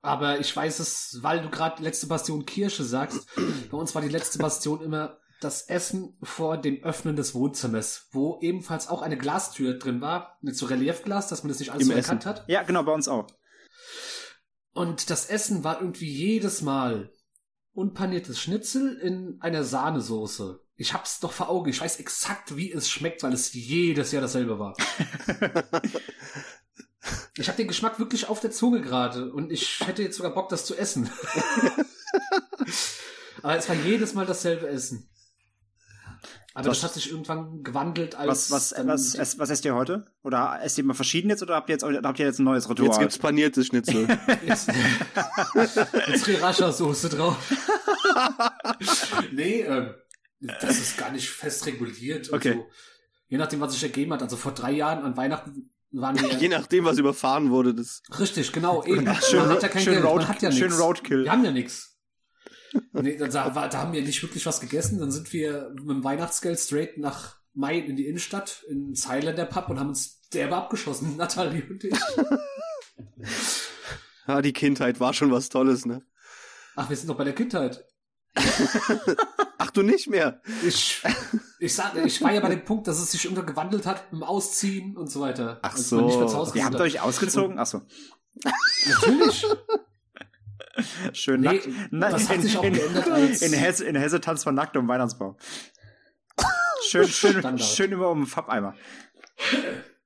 S3: Aber ich weiß es, weil du gerade letzte Bastion Kirche sagst. bei uns war die letzte Bastion immer das Essen vor dem Öffnen des Wohnzimmers, wo ebenfalls auch eine Glastür drin war, mit so Reliefglas, dass man das nicht alles
S2: Im
S3: so erkannt hat.
S1: Ja, genau, bei uns auch.
S3: Und das Essen war irgendwie jedes Mal unpaniertes Schnitzel in einer Sahnesoße. Ich hab's doch vor Augen. Ich weiß exakt, wie es schmeckt, weil es jedes Jahr dasselbe war. Ich habe den Geschmack wirklich auf der Zunge gerade und ich hätte jetzt sogar Bock, das zu essen. Aber es war jedes Mal dasselbe Essen. Aber
S1: Was-
S3: das hat sich irgendwann gewandelt als
S1: Was, was,
S3: dann
S1: was, was, was esst ihr heute? Oder esst ihr immer verschieden jetzt oder habt ihr jetzt, habt ihr jetzt ein neues Ritual?
S2: Jetzt gibt's paniertes Schnitzel.
S3: Jetzt, mit Sriracha-Soße drauf. nee, ähm, das ist gar nicht fest reguliert. Also,
S1: Okay.
S3: Je nachdem, was sich ergeben hat. Also vor drei Jahren an Weihnachten waren wir.
S2: Je nachdem, was überfahren wurde, das.
S3: richtig, genau, eben.
S1: schön,
S3: man hat ja kein
S1: schön,
S3: Geld,
S1: Road,
S3: man hat ja
S1: schön
S3: nichts.
S1: Roadkill.
S3: Wir haben ja nichts. Nee, da, da haben wir nicht wirklich was gegessen. Dann sind wir mit dem Weihnachtsgeld straight nach Main in die Innenstadt, in Highlander Pub und haben uns derbe abgeschossen, Nathalie und ich.
S2: Ja, die Kindheit war schon was Tolles, ne?
S3: Ach, wir sind noch bei der Kindheit.
S2: Ach, du nicht mehr.
S3: Ich, ich sag, ich war ja bei dem Punkt, dass es sich irgendwann gewandelt hat im Ausziehen und so weiter.
S2: Ach so.
S1: Ihr habt euch ausgezogen? Achso.
S3: hat. Natürlich.
S1: Schön
S3: Nee,
S1: nackt. Na,
S3: das hat
S1: in,
S3: sich auch
S1: in,
S3: geändert als-
S1: in, Hesse, in Hesse tanzt man nackt um Weihnachtsbaum. Schön, schön, schön immer um den Farbeimer.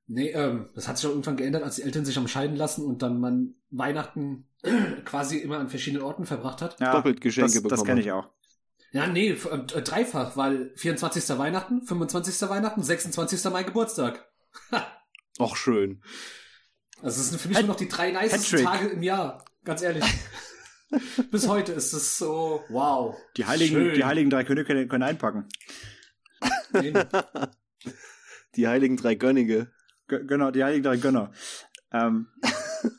S3: Nee, ähm, das hat sich auch irgendwann geändert, als die Eltern sich haben scheiden lassen und dann man Weihnachten quasi immer an verschiedenen Orten verbracht hat.
S1: Ja,
S2: Doppelt Geschenke
S1: das, das
S2: bekommen.
S1: kenne ich auch.
S3: Ja, nee, äh, dreifach, weil 24. Weihnachten, 25. Weihnachten, 26. mein Geburtstag.
S2: Auch schön.
S3: Also es sind für mich nur noch die drei nicesten. Tage im Jahr, ganz ehrlich. Bis heute ist es so, wow.
S1: Die heiligen,
S3: Schön.
S1: die heiligen drei Könige können, können einpacken.
S3: Nee,
S2: Die heiligen drei Gönnige.
S1: G genau, die heiligen drei Gönner. Ähm,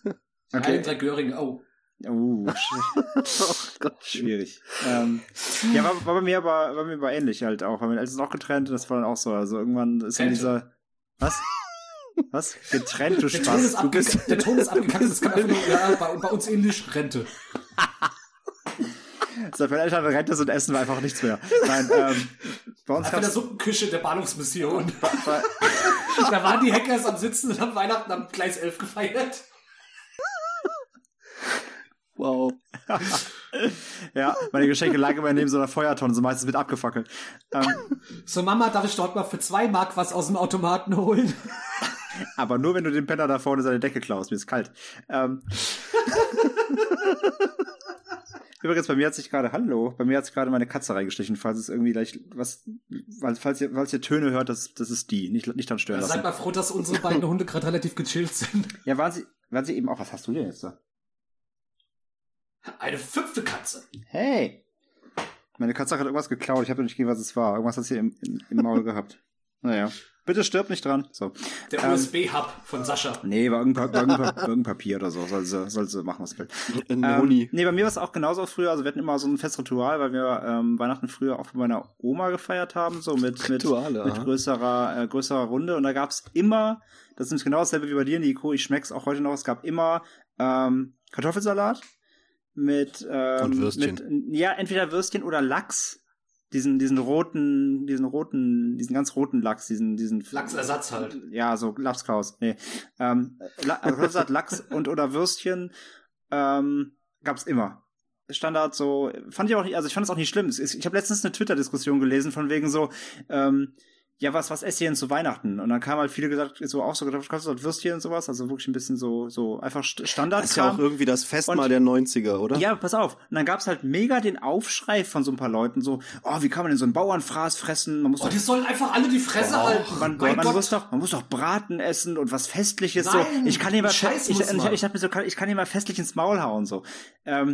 S3: okay.
S1: okay.
S3: drei Göringe, oh.
S1: Uh,
S2: Oh Gott.
S1: schwierig. ähm, ja, war, war bei mir aber, war mir aber ähnlich halt auch. Weil meine Eltern sind auch getrennt und das war dann auch so. Also irgendwann ist dann dieser. Was? Was? Getrennt, du
S3: Der Ton, ist
S1: Spaß.
S3: Der Ton ist abgekackt, das kann einfach nur, ja, bei, bei uns ähnlich, Rente.
S1: Seit meine Eltern Rente sind, essen wir einfach nichts mehr. Nein, ähm, bei uns
S3: in der Suppenküche der Bahnhofsmission. da waren die Hackers am Sitzen und haben Weihnachten am Gleis 11 gefeiert.
S2: Wow.
S1: ja, meine Geschenke lagen immer neben so einer Feuertonne, so meistens mit abgefackelt. Ähm,
S3: So, Mama, darf ich dort mal für zwei Mark was aus dem Automaten holen?
S1: aber nur wenn du dem Penner da vorne seine Decke klaust, mir ist kalt. Ähm, Übrigens, bei mir hat sich gerade, hallo, bei mir hat sich gerade meine Katze reingeschlichen, falls es irgendwie gleich was, falls ihr, falls ihr Töne hört, das, das ist die, nicht, nicht dann stören
S3: Seid
S1: lassen.
S3: mal froh, dass unsere beiden Hunde gerade relativ gechillt sind.
S1: Ja, waren sie, waren sie eben auch, was hast du denn jetzt da?
S3: Eine fünfte Katze.
S1: Hey! Meine Katze hat irgendwas geklaut, ich habe nicht gesehen, was es war. Irgendwas hat sie im, im, im Maul gehabt. Naja. Bitte stirb nicht dran. So.
S3: Der
S1: Ähm,
S3: USB-Hub von Sascha.
S1: Nee, war irgendein, war irgendein, irgendein Papier oder so. Soll sie, soll sie machen, was sie will.
S2: Ein
S1: Ähm,
S2: Noni.
S1: nee, bei mir war es auch genauso früher. Also wir hatten immer so ein festes Ritual, weil wir ähm, Weihnachten früher auch bei meiner Oma gefeiert haben, so mit, mit,
S2: Rituale,
S1: mit
S2: aha.
S1: größerer, äh, größerer Runde. Und da gab's immer, das ist nämlich genau dasselbe wie bei dir, Nico, ich schmeck's auch heute noch, es gab immer ähm, Kartoffelsalat mit, ähm,
S2: Und Würstchen.
S1: mit ja, entweder Würstchen oder Lachs. Diesen, diesen roten, diesen roten, diesen ganz roten Lachs, diesen, diesen
S3: Lachsersatz halt.
S1: ja, so Lapskaus. Nee. Ähm, Rösat, Lachs und oder Würstchen ähm, gab's immer. Standard so, fand ich auch nicht, also ich fand es auch nicht schlimm. Ich habe letztens eine Twitter-Diskussion gelesen von wegen so, ähm, ja, was, was esst ihr denn zu Weihnachten? Und dann kam halt viele gesagt, so auch so gedacht, kannst du dort Würstchen und sowas, also wirklich ein bisschen so, so einfach St- Standard.
S2: Das ist ja auch irgendwie das Festmahl der 90er, oder?
S1: Ja, pass auf. Und dann gab's halt mega den Aufschrei von so ein paar Leuten, so, oh, wie kann man denn so einen Bauernfraß fressen? Man muss
S3: Oh,
S1: doch
S3: die sollen einfach alle die Fresse
S1: Oh,
S3: halten.
S1: man,
S3: mein
S1: man,
S3: Gott.
S1: muss doch, man muss doch Braten essen und was Festliches
S3: Nein,
S1: so. Ich kann hier mal,
S3: Scheiß
S1: ich,
S3: muss
S1: ich,
S3: man.
S1: ich, hab mir so, ich kann hier mal festlich ins Maul hauen so. Ähm,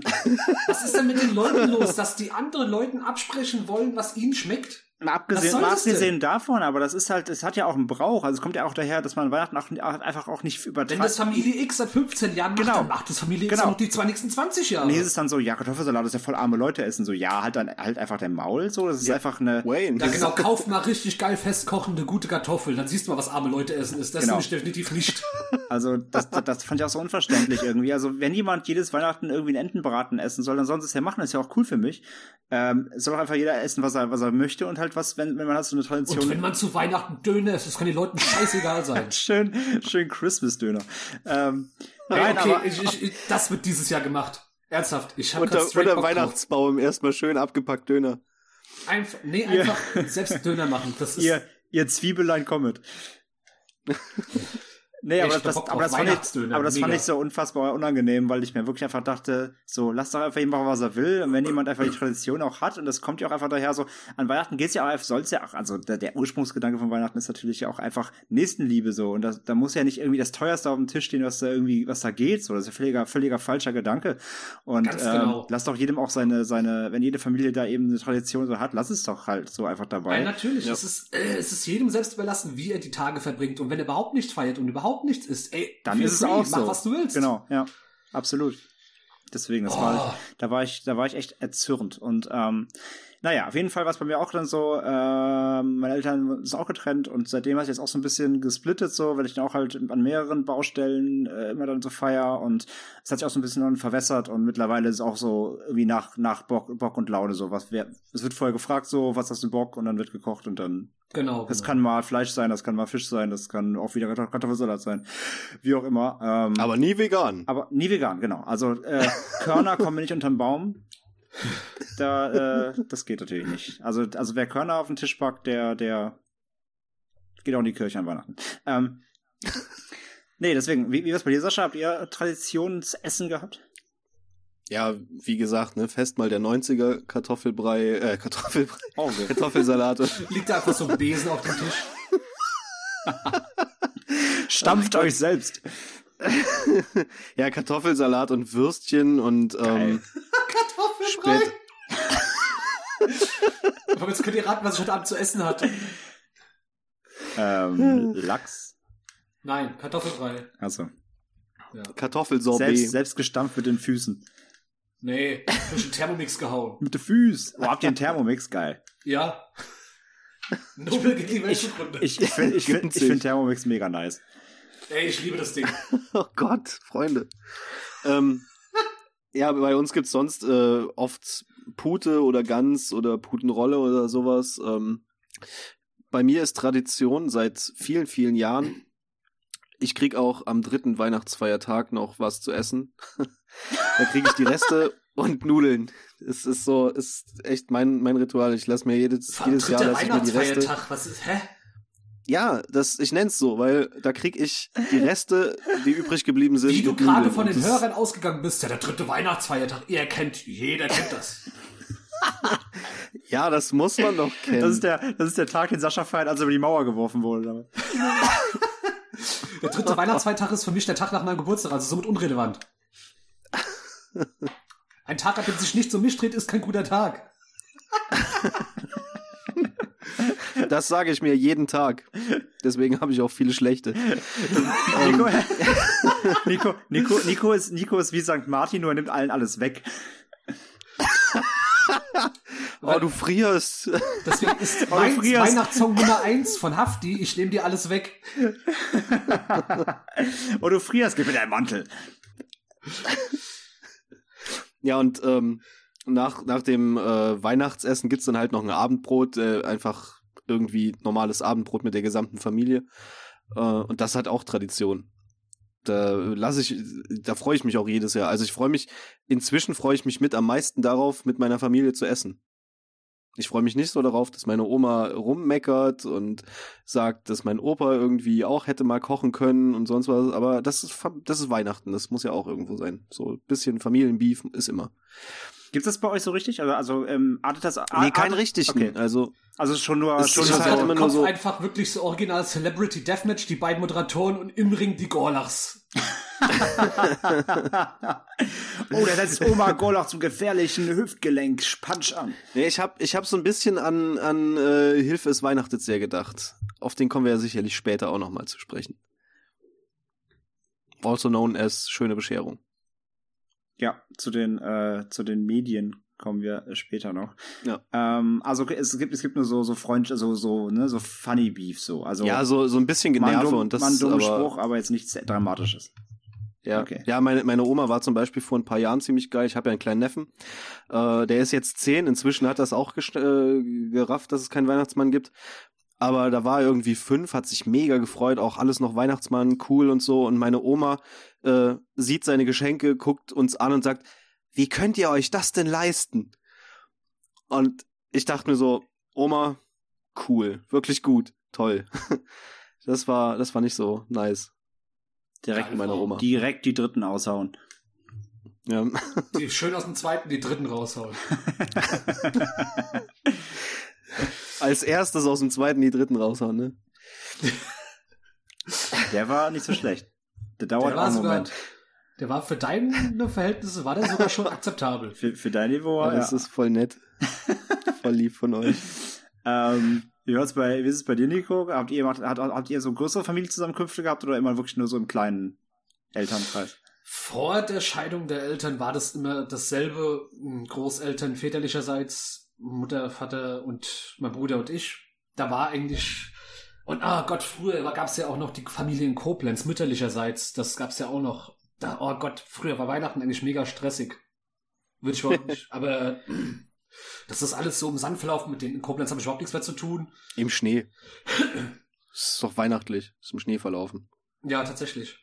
S3: Was ist denn mit den Leuten los, dass die anderen Leuten absprechen wollen, was ihnen schmeckt?
S1: Mal abgesehen, mal abgesehen davon, aber das ist halt, es hat ja auch einen Brauch. Also es kommt ja auch daher, dass man Weihnachten auch, einfach auch nicht
S3: Wenn
S1: übertreibt.
S3: das Familie X seit 15 Jahren macht,
S1: Genau.
S3: dann macht das Familie X
S1: Genau.
S3: noch die zwei nächsten 20 Jahre.
S1: Nee, es ist dann so, ja, Kartoffelsalat ist ja voll arme Leute essen. So, ja, halt dann halt einfach dein Maul. So, das ist einfach eine.
S2: Wayne.
S3: ja, genau, kauf mal richtig geil festkochende, gute Kartoffeln. Dann siehst du mal, was arme Leute essen ist. Das
S1: Genau.
S3: ist definitiv nicht.
S1: Also das, das, das fand ich auch so unverständlich irgendwie. Also wenn jemand jedes Weihnachten irgendwie einen Entenbraten essen soll, dann soll es ja machen. Das ist ja auch cool für mich. Ähm, soll auch einfach jeder essen, was er, was er möchte und halt was, wenn, wenn man hat so eine Tradition.
S3: Und wenn man zu Weihnachten Döner isst, das kann den Leuten scheißegal sein.
S1: schön, schön Christmas-Döner. Ähm,
S3: Hey,
S1: nein,
S3: okay,
S1: aber,
S3: ich, ich, ich, das wird dieses Jahr gemacht. Ernsthaft. Ich habe
S2: Unter, unter Weihnachtsbaum erstmal schön abgepackt Döner.
S3: Einfach, nee, einfach selbst Döner machen. Das ist
S1: ihr, ihr Zwiebelein kommet. Nee, aber das, aber das, fand ich, aber das fand ich so unfassbar unangenehm, weil ich mir wirklich einfach dachte, so, lass doch einfach jemand machen, was er will. Und wenn jemand einfach die Tradition auch hat, und das kommt ja auch einfach daher, so, an Weihnachten geht's ja auch, soll's ja auch, also der, der Ursprungsgedanke von Weihnachten ist natürlich ja auch einfach Nächstenliebe so. Und das, da muss ja nicht irgendwie das teuerste auf dem Tisch stehen, was da irgendwie, was da geht. So, das ist ja völliger, völliger falscher Gedanke. Und
S3: Ganz
S1: ähm,
S3: genau.
S1: lass doch jedem auch seine, seine, wenn jede Familie da eben eine Tradition so hat, lass es doch halt so einfach dabei.
S3: Ja, natürlich.
S2: Ja.
S3: Es, ist, äh, es ist jedem selbst überlassen, wie er die Tage verbringt. Und wenn er überhaupt nichts feiert und überhaupt nichts isst, ey,
S1: dann ist es auch
S3: mach,
S1: so.
S3: was du willst.
S1: Genau, ja, absolut. Deswegen, das
S3: Oh.
S1: war, da war ich, da war ich echt erzürnt. Und ähm, naja, auf jeden Fall war es bei mir auch dann so, ähm, meine Eltern sind auch getrennt und seitdem hat sich jetzt auch so ein bisschen gesplittet, so, weil ich dann auch halt an mehreren Baustellen äh, immer dann so feier und es hat sich auch so ein bisschen dann verwässert und mittlerweile ist es auch so irgendwie nach, nach Bock, Bock und Laune so, was wer, es wird vorher gefragt so, was hast du Bock und dann wird gekocht und dann
S3: Genau.
S1: das
S3: genau.
S1: kann mal Fleisch sein, das kann mal Fisch sein, das kann auch wieder Kartoff- Kartoffelsalat sein, wie auch immer. Ähm,
S2: Aber nie vegan.
S1: aber nie vegan, genau. Also äh, Körner kommen nicht unterm Baum. Da, äh, das geht natürlich nicht. Also, also wer Körner auf den Tisch packt, der, der geht auch in die Kirche an Weihnachten. Ähm, nee, deswegen, wie, wie war es bei dir, Sascha? Habt ihr Traditionsessen gehabt?
S2: Ja, wie gesagt, ne, Festmahl der 90er, Kartoffelbrei, äh, Kartoffelbrei,
S1: Oh, okay.
S2: Kartoffelsalat.
S3: Liegt da einfach so ein Besen auf dem Tisch.
S1: Stampft euch selbst.
S2: ja, Kartoffelsalat und Würstchen und ähm. spät,
S3: Aber jetzt könnt ihr raten, was ich heute Abend zu essen hatte.
S1: Ähm, Lachs.
S3: Nein, Kartoffelbrei.
S1: Also,
S2: Kartoffelsorbet.
S1: selbst, selbst gestampft mit den Füßen.
S3: Nee, durch den Thermomix gehauen.
S1: Mit den Füßen. Oh, habt ihr einen Thermomix? Geil.
S3: Ja. Nobel gegen die Weltgründe.
S1: Ich, ich finde ich find, ich
S2: sich.
S1: find Thermomix mega nice.
S3: Ey, ich liebe das Ding.
S2: Oh Gott, Freunde. ähm, ja, bei uns gibt's sonst äh, oft Pute oder Gans oder Putenrolle oder sowas. Ähm, bei mir ist Tradition seit vielen, vielen Jahren. Ich krieg auch am dritten Weihnachtsfeiertag noch was zu essen. da kriege ich die Reste und Nudeln. Es ist so, ist echt mein, mein Ritual. Ich lass mir jedes,
S3: Vor
S2: jedes Jahr lass ich mir die Reste.
S3: Was ist, hä?
S2: Ja, das, ich nenn's so, weil da krieg ich die Reste, die übrig geblieben sind.
S3: Wie du gerade von den Hörern ausgegangen bist, ja, der dritte Weihnachtsfeiertag, ihr kennt, jeder kennt das.
S2: Ja, das muss man doch kennen.
S1: Das ist, der, das ist der Tag, den Sascha feiert, als er über die Mauer geworfen wurde.
S3: Der dritte Weihnachtsfeiertag ist für mich der Tag nach meinem Geburtstag, also somit unrelevant. Ein Tag, an dem sich nichts um mich dreht, ist kein guter Tag.
S2: Das sage ich mir jeden Tag. Deswegen habe ich auch viele schlechte.
S1: Nico, Nico, Nico, Nico, ist, Nico ist wie St. Martin, nur er nimmt allen alles weg.
S2: Oh, du frierst.
S3: Deswegen ist
S1: Oh,
S3: mein. Weihnachtssong Nummer eins von Hafti, ich nehme dir alles weg.
S1: Oh, du frierst, gib mir deinen Mantel.
S2: Ja, und ähm, nach, nach dem äh, Weihnachtsessen gibt's dann halt noch ein Abendbrot, äh, einfach irgendwie normales Abendbrot mit der gesamten Familie. Äh, und das hat auch Tradition. Da lasse ich, da freue ich mich auch jedes Jahr. Also ich freue mich, inzwischen freue ich mich mit am meisten darauf, mit meiner Familie zu essen. Ich freue mich nicht so darauf, dass meine Oma rummeckert und sagt, dass mein Opa irgendwie auch hätte mal kochen können und sonst was. Aber das ist, das ist Weihnachten, das muss ja auch irgendwo sein. So ein bisschen Familienbeef ist immer.
S1: Gibt's das bei euch so richtig? Also, also ähm, artet das?
S2: Nee, keinen
S1: artet-
S2: richtigen.
S1: Okay.
S2: Also,
S1: Also schon nur,
S2: Es
S1: schon
S2: ist
S1: nur
S2: halt
S1: so,
S2: immer
S3: Im
S2: nur so-
S3: einfach wirklich so original Celebrity Deathmatch, die beiden Moderatoren und im Ring die Gorlachs.
S1: oh, der setzt Oma Gorlach zum gefährlichen Hüftgelenk-Punch an.
S2: nee, ich habe ich hab so ein bisschen an, an äh, Hilfe es weihnachtet sehr gedacht. Auf den kommen wir ja sicherlich später auch nochmal zu sprechen. Also known as schöne Bescherung.
S1: Ja, zu den, äh, zu den Medien kommen wir äh, später noch.
S2: Ja.
S1: Ähm, also es gibt, es gibt nur so, so Freund, so, so, ne, so Funny Beef, so. Also,
S2: ja, so, so ein bisschen Generve
S1: dumm,
S2: und das
S1: ein dummer Spruch, aber jetzt nichts Dramatisches.
S2: Ja,
S1: Okay.
S2: ja meine, meine Oma war zum Beispiel vor ein paar Jahren ziemlich geil. Ich habe ja einen kleinen Neffen. Äh, der ist jetzt zehn. Inzwischen hat das auch äh, gerafft, dass es keinen Weihnachtsmann gibt. Aber da war irgendwie fünf, hat sich mega gefreut, auch alles noch Weihnachtsmann, cool und so. Und meine Oma äh, sieht seine Geschenke, guckt uns an und sagt, wie könnt ihr euch das denn leisten? Und ich dachte mir so, Oma, cool, wirklich gut, toll. Das war, das war nicht so nice.
S1: Direkt,
S3: Geile
S2: Meine
S3: Frau.
S2: Oma.
S1: direkt die Dritten aushauen.
S2: Ja.
S3: Die schön aus dem zweiten die dritten raushauen.
S2: Als erstes aus dem zweiten die dritten raushauen, ne?
S1: Der war nicht so schlecht. Der dauert
S3: Der
S1: auch
S3: war
S1: einen
S3: sogar,
S1: Moment.
S3: der war für deine Verhältnisse, war der sogar schon akzeptabel.
S1: Für, für dein Niveau,
S2: Ja,
S1: ja.
S2: das ist voll nett. voll lieb von euch.
S1: Ähm, wie, hört's bei, wie ist es bei dir, Nico? Habt ihr, macht, hat, habt ihr so größere Familienzusammenkünfte gehabt oder immer wirklich nur so im kleinen Elternkreis?
S3: Vor der Scheidung der Eltern war das immer dasselbe. Großeltern väterlicherseits, Mutter, Vater und mein Bruder und ich. Da war eigentlich. Und ah Gott, früher gab es ja auch noch die Familie in Koblenz, mütterlicherseits. Das gab's ja auch noch. Da, oh Gott, früher war Weihnachten eigentlich mega stressig. Würde ich überhaupt nicht. Aber das ist alles so im Sand verlaufen. Mit denen in Koblenz habe ich überhaupt nichts mehr zu tun.
S2: Im Schnee. ist doch weihnachtlich. Ist im Schnee verlaufen.
S3: Ja, tatsächlich.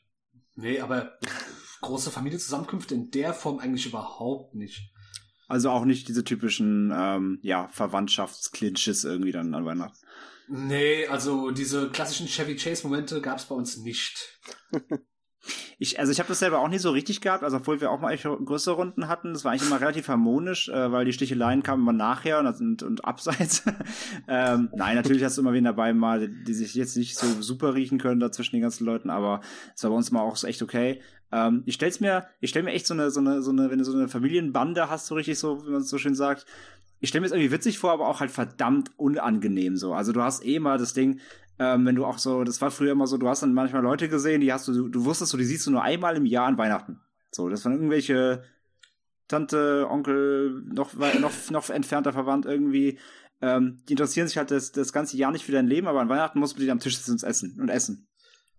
S3: Nee, aber große Familienzusammenkünfte in der Form eigentlich überhaupt nicht.
S1: Also auch nicht diese typischen, ähm, ja, Verwandtschaftsklinches irgendwie dann an Weihnachten.
S3: Nee, also diese klassischen Chevy Chase-Momente gab es bei uns nicht.
S1: Ich, also ich habe das selber auch nie so richtig gehabt, also obwohl wir auch mal größere Runden hatten, das war eigentlich immer relativ harmonisch, äh, weil die Sticheleien kamen immer nachher und, und, und abseits. ähm, nein, natürlich hast du immer wen dabei mal, die sich jetzt nicht so super riechen können da zwischen den ganzen Leuten, aber es war bei uns mal auch so echt okay. Ähm, ich stell's mir, ich stell mir echt so eine, so eine, so eine, wenn du so eine Familienbande hast, so richtig so, wie man es so schön sagt, ich stelle mir es irgendwie witzig vor, aber auch halt verdammt unangenehm so. Also du hast eh mal das Ding, ähm, wenn du auch so, das war früher immer so, du hast dann manchmal Leute gesehen, die hast du, du wusstest so, die siehst du nur einmal im Jahr an Weihnachten. So, das waren irgendwelche Tante, Onkel, noch, noch, noch entfernter Verwandt irgendwie. Ähm, die interessieren sich halt das, das ganze Jahr nicht für dein Leben, aber an Weihnachten musst du dich am Tisch sitzen und essen und essen.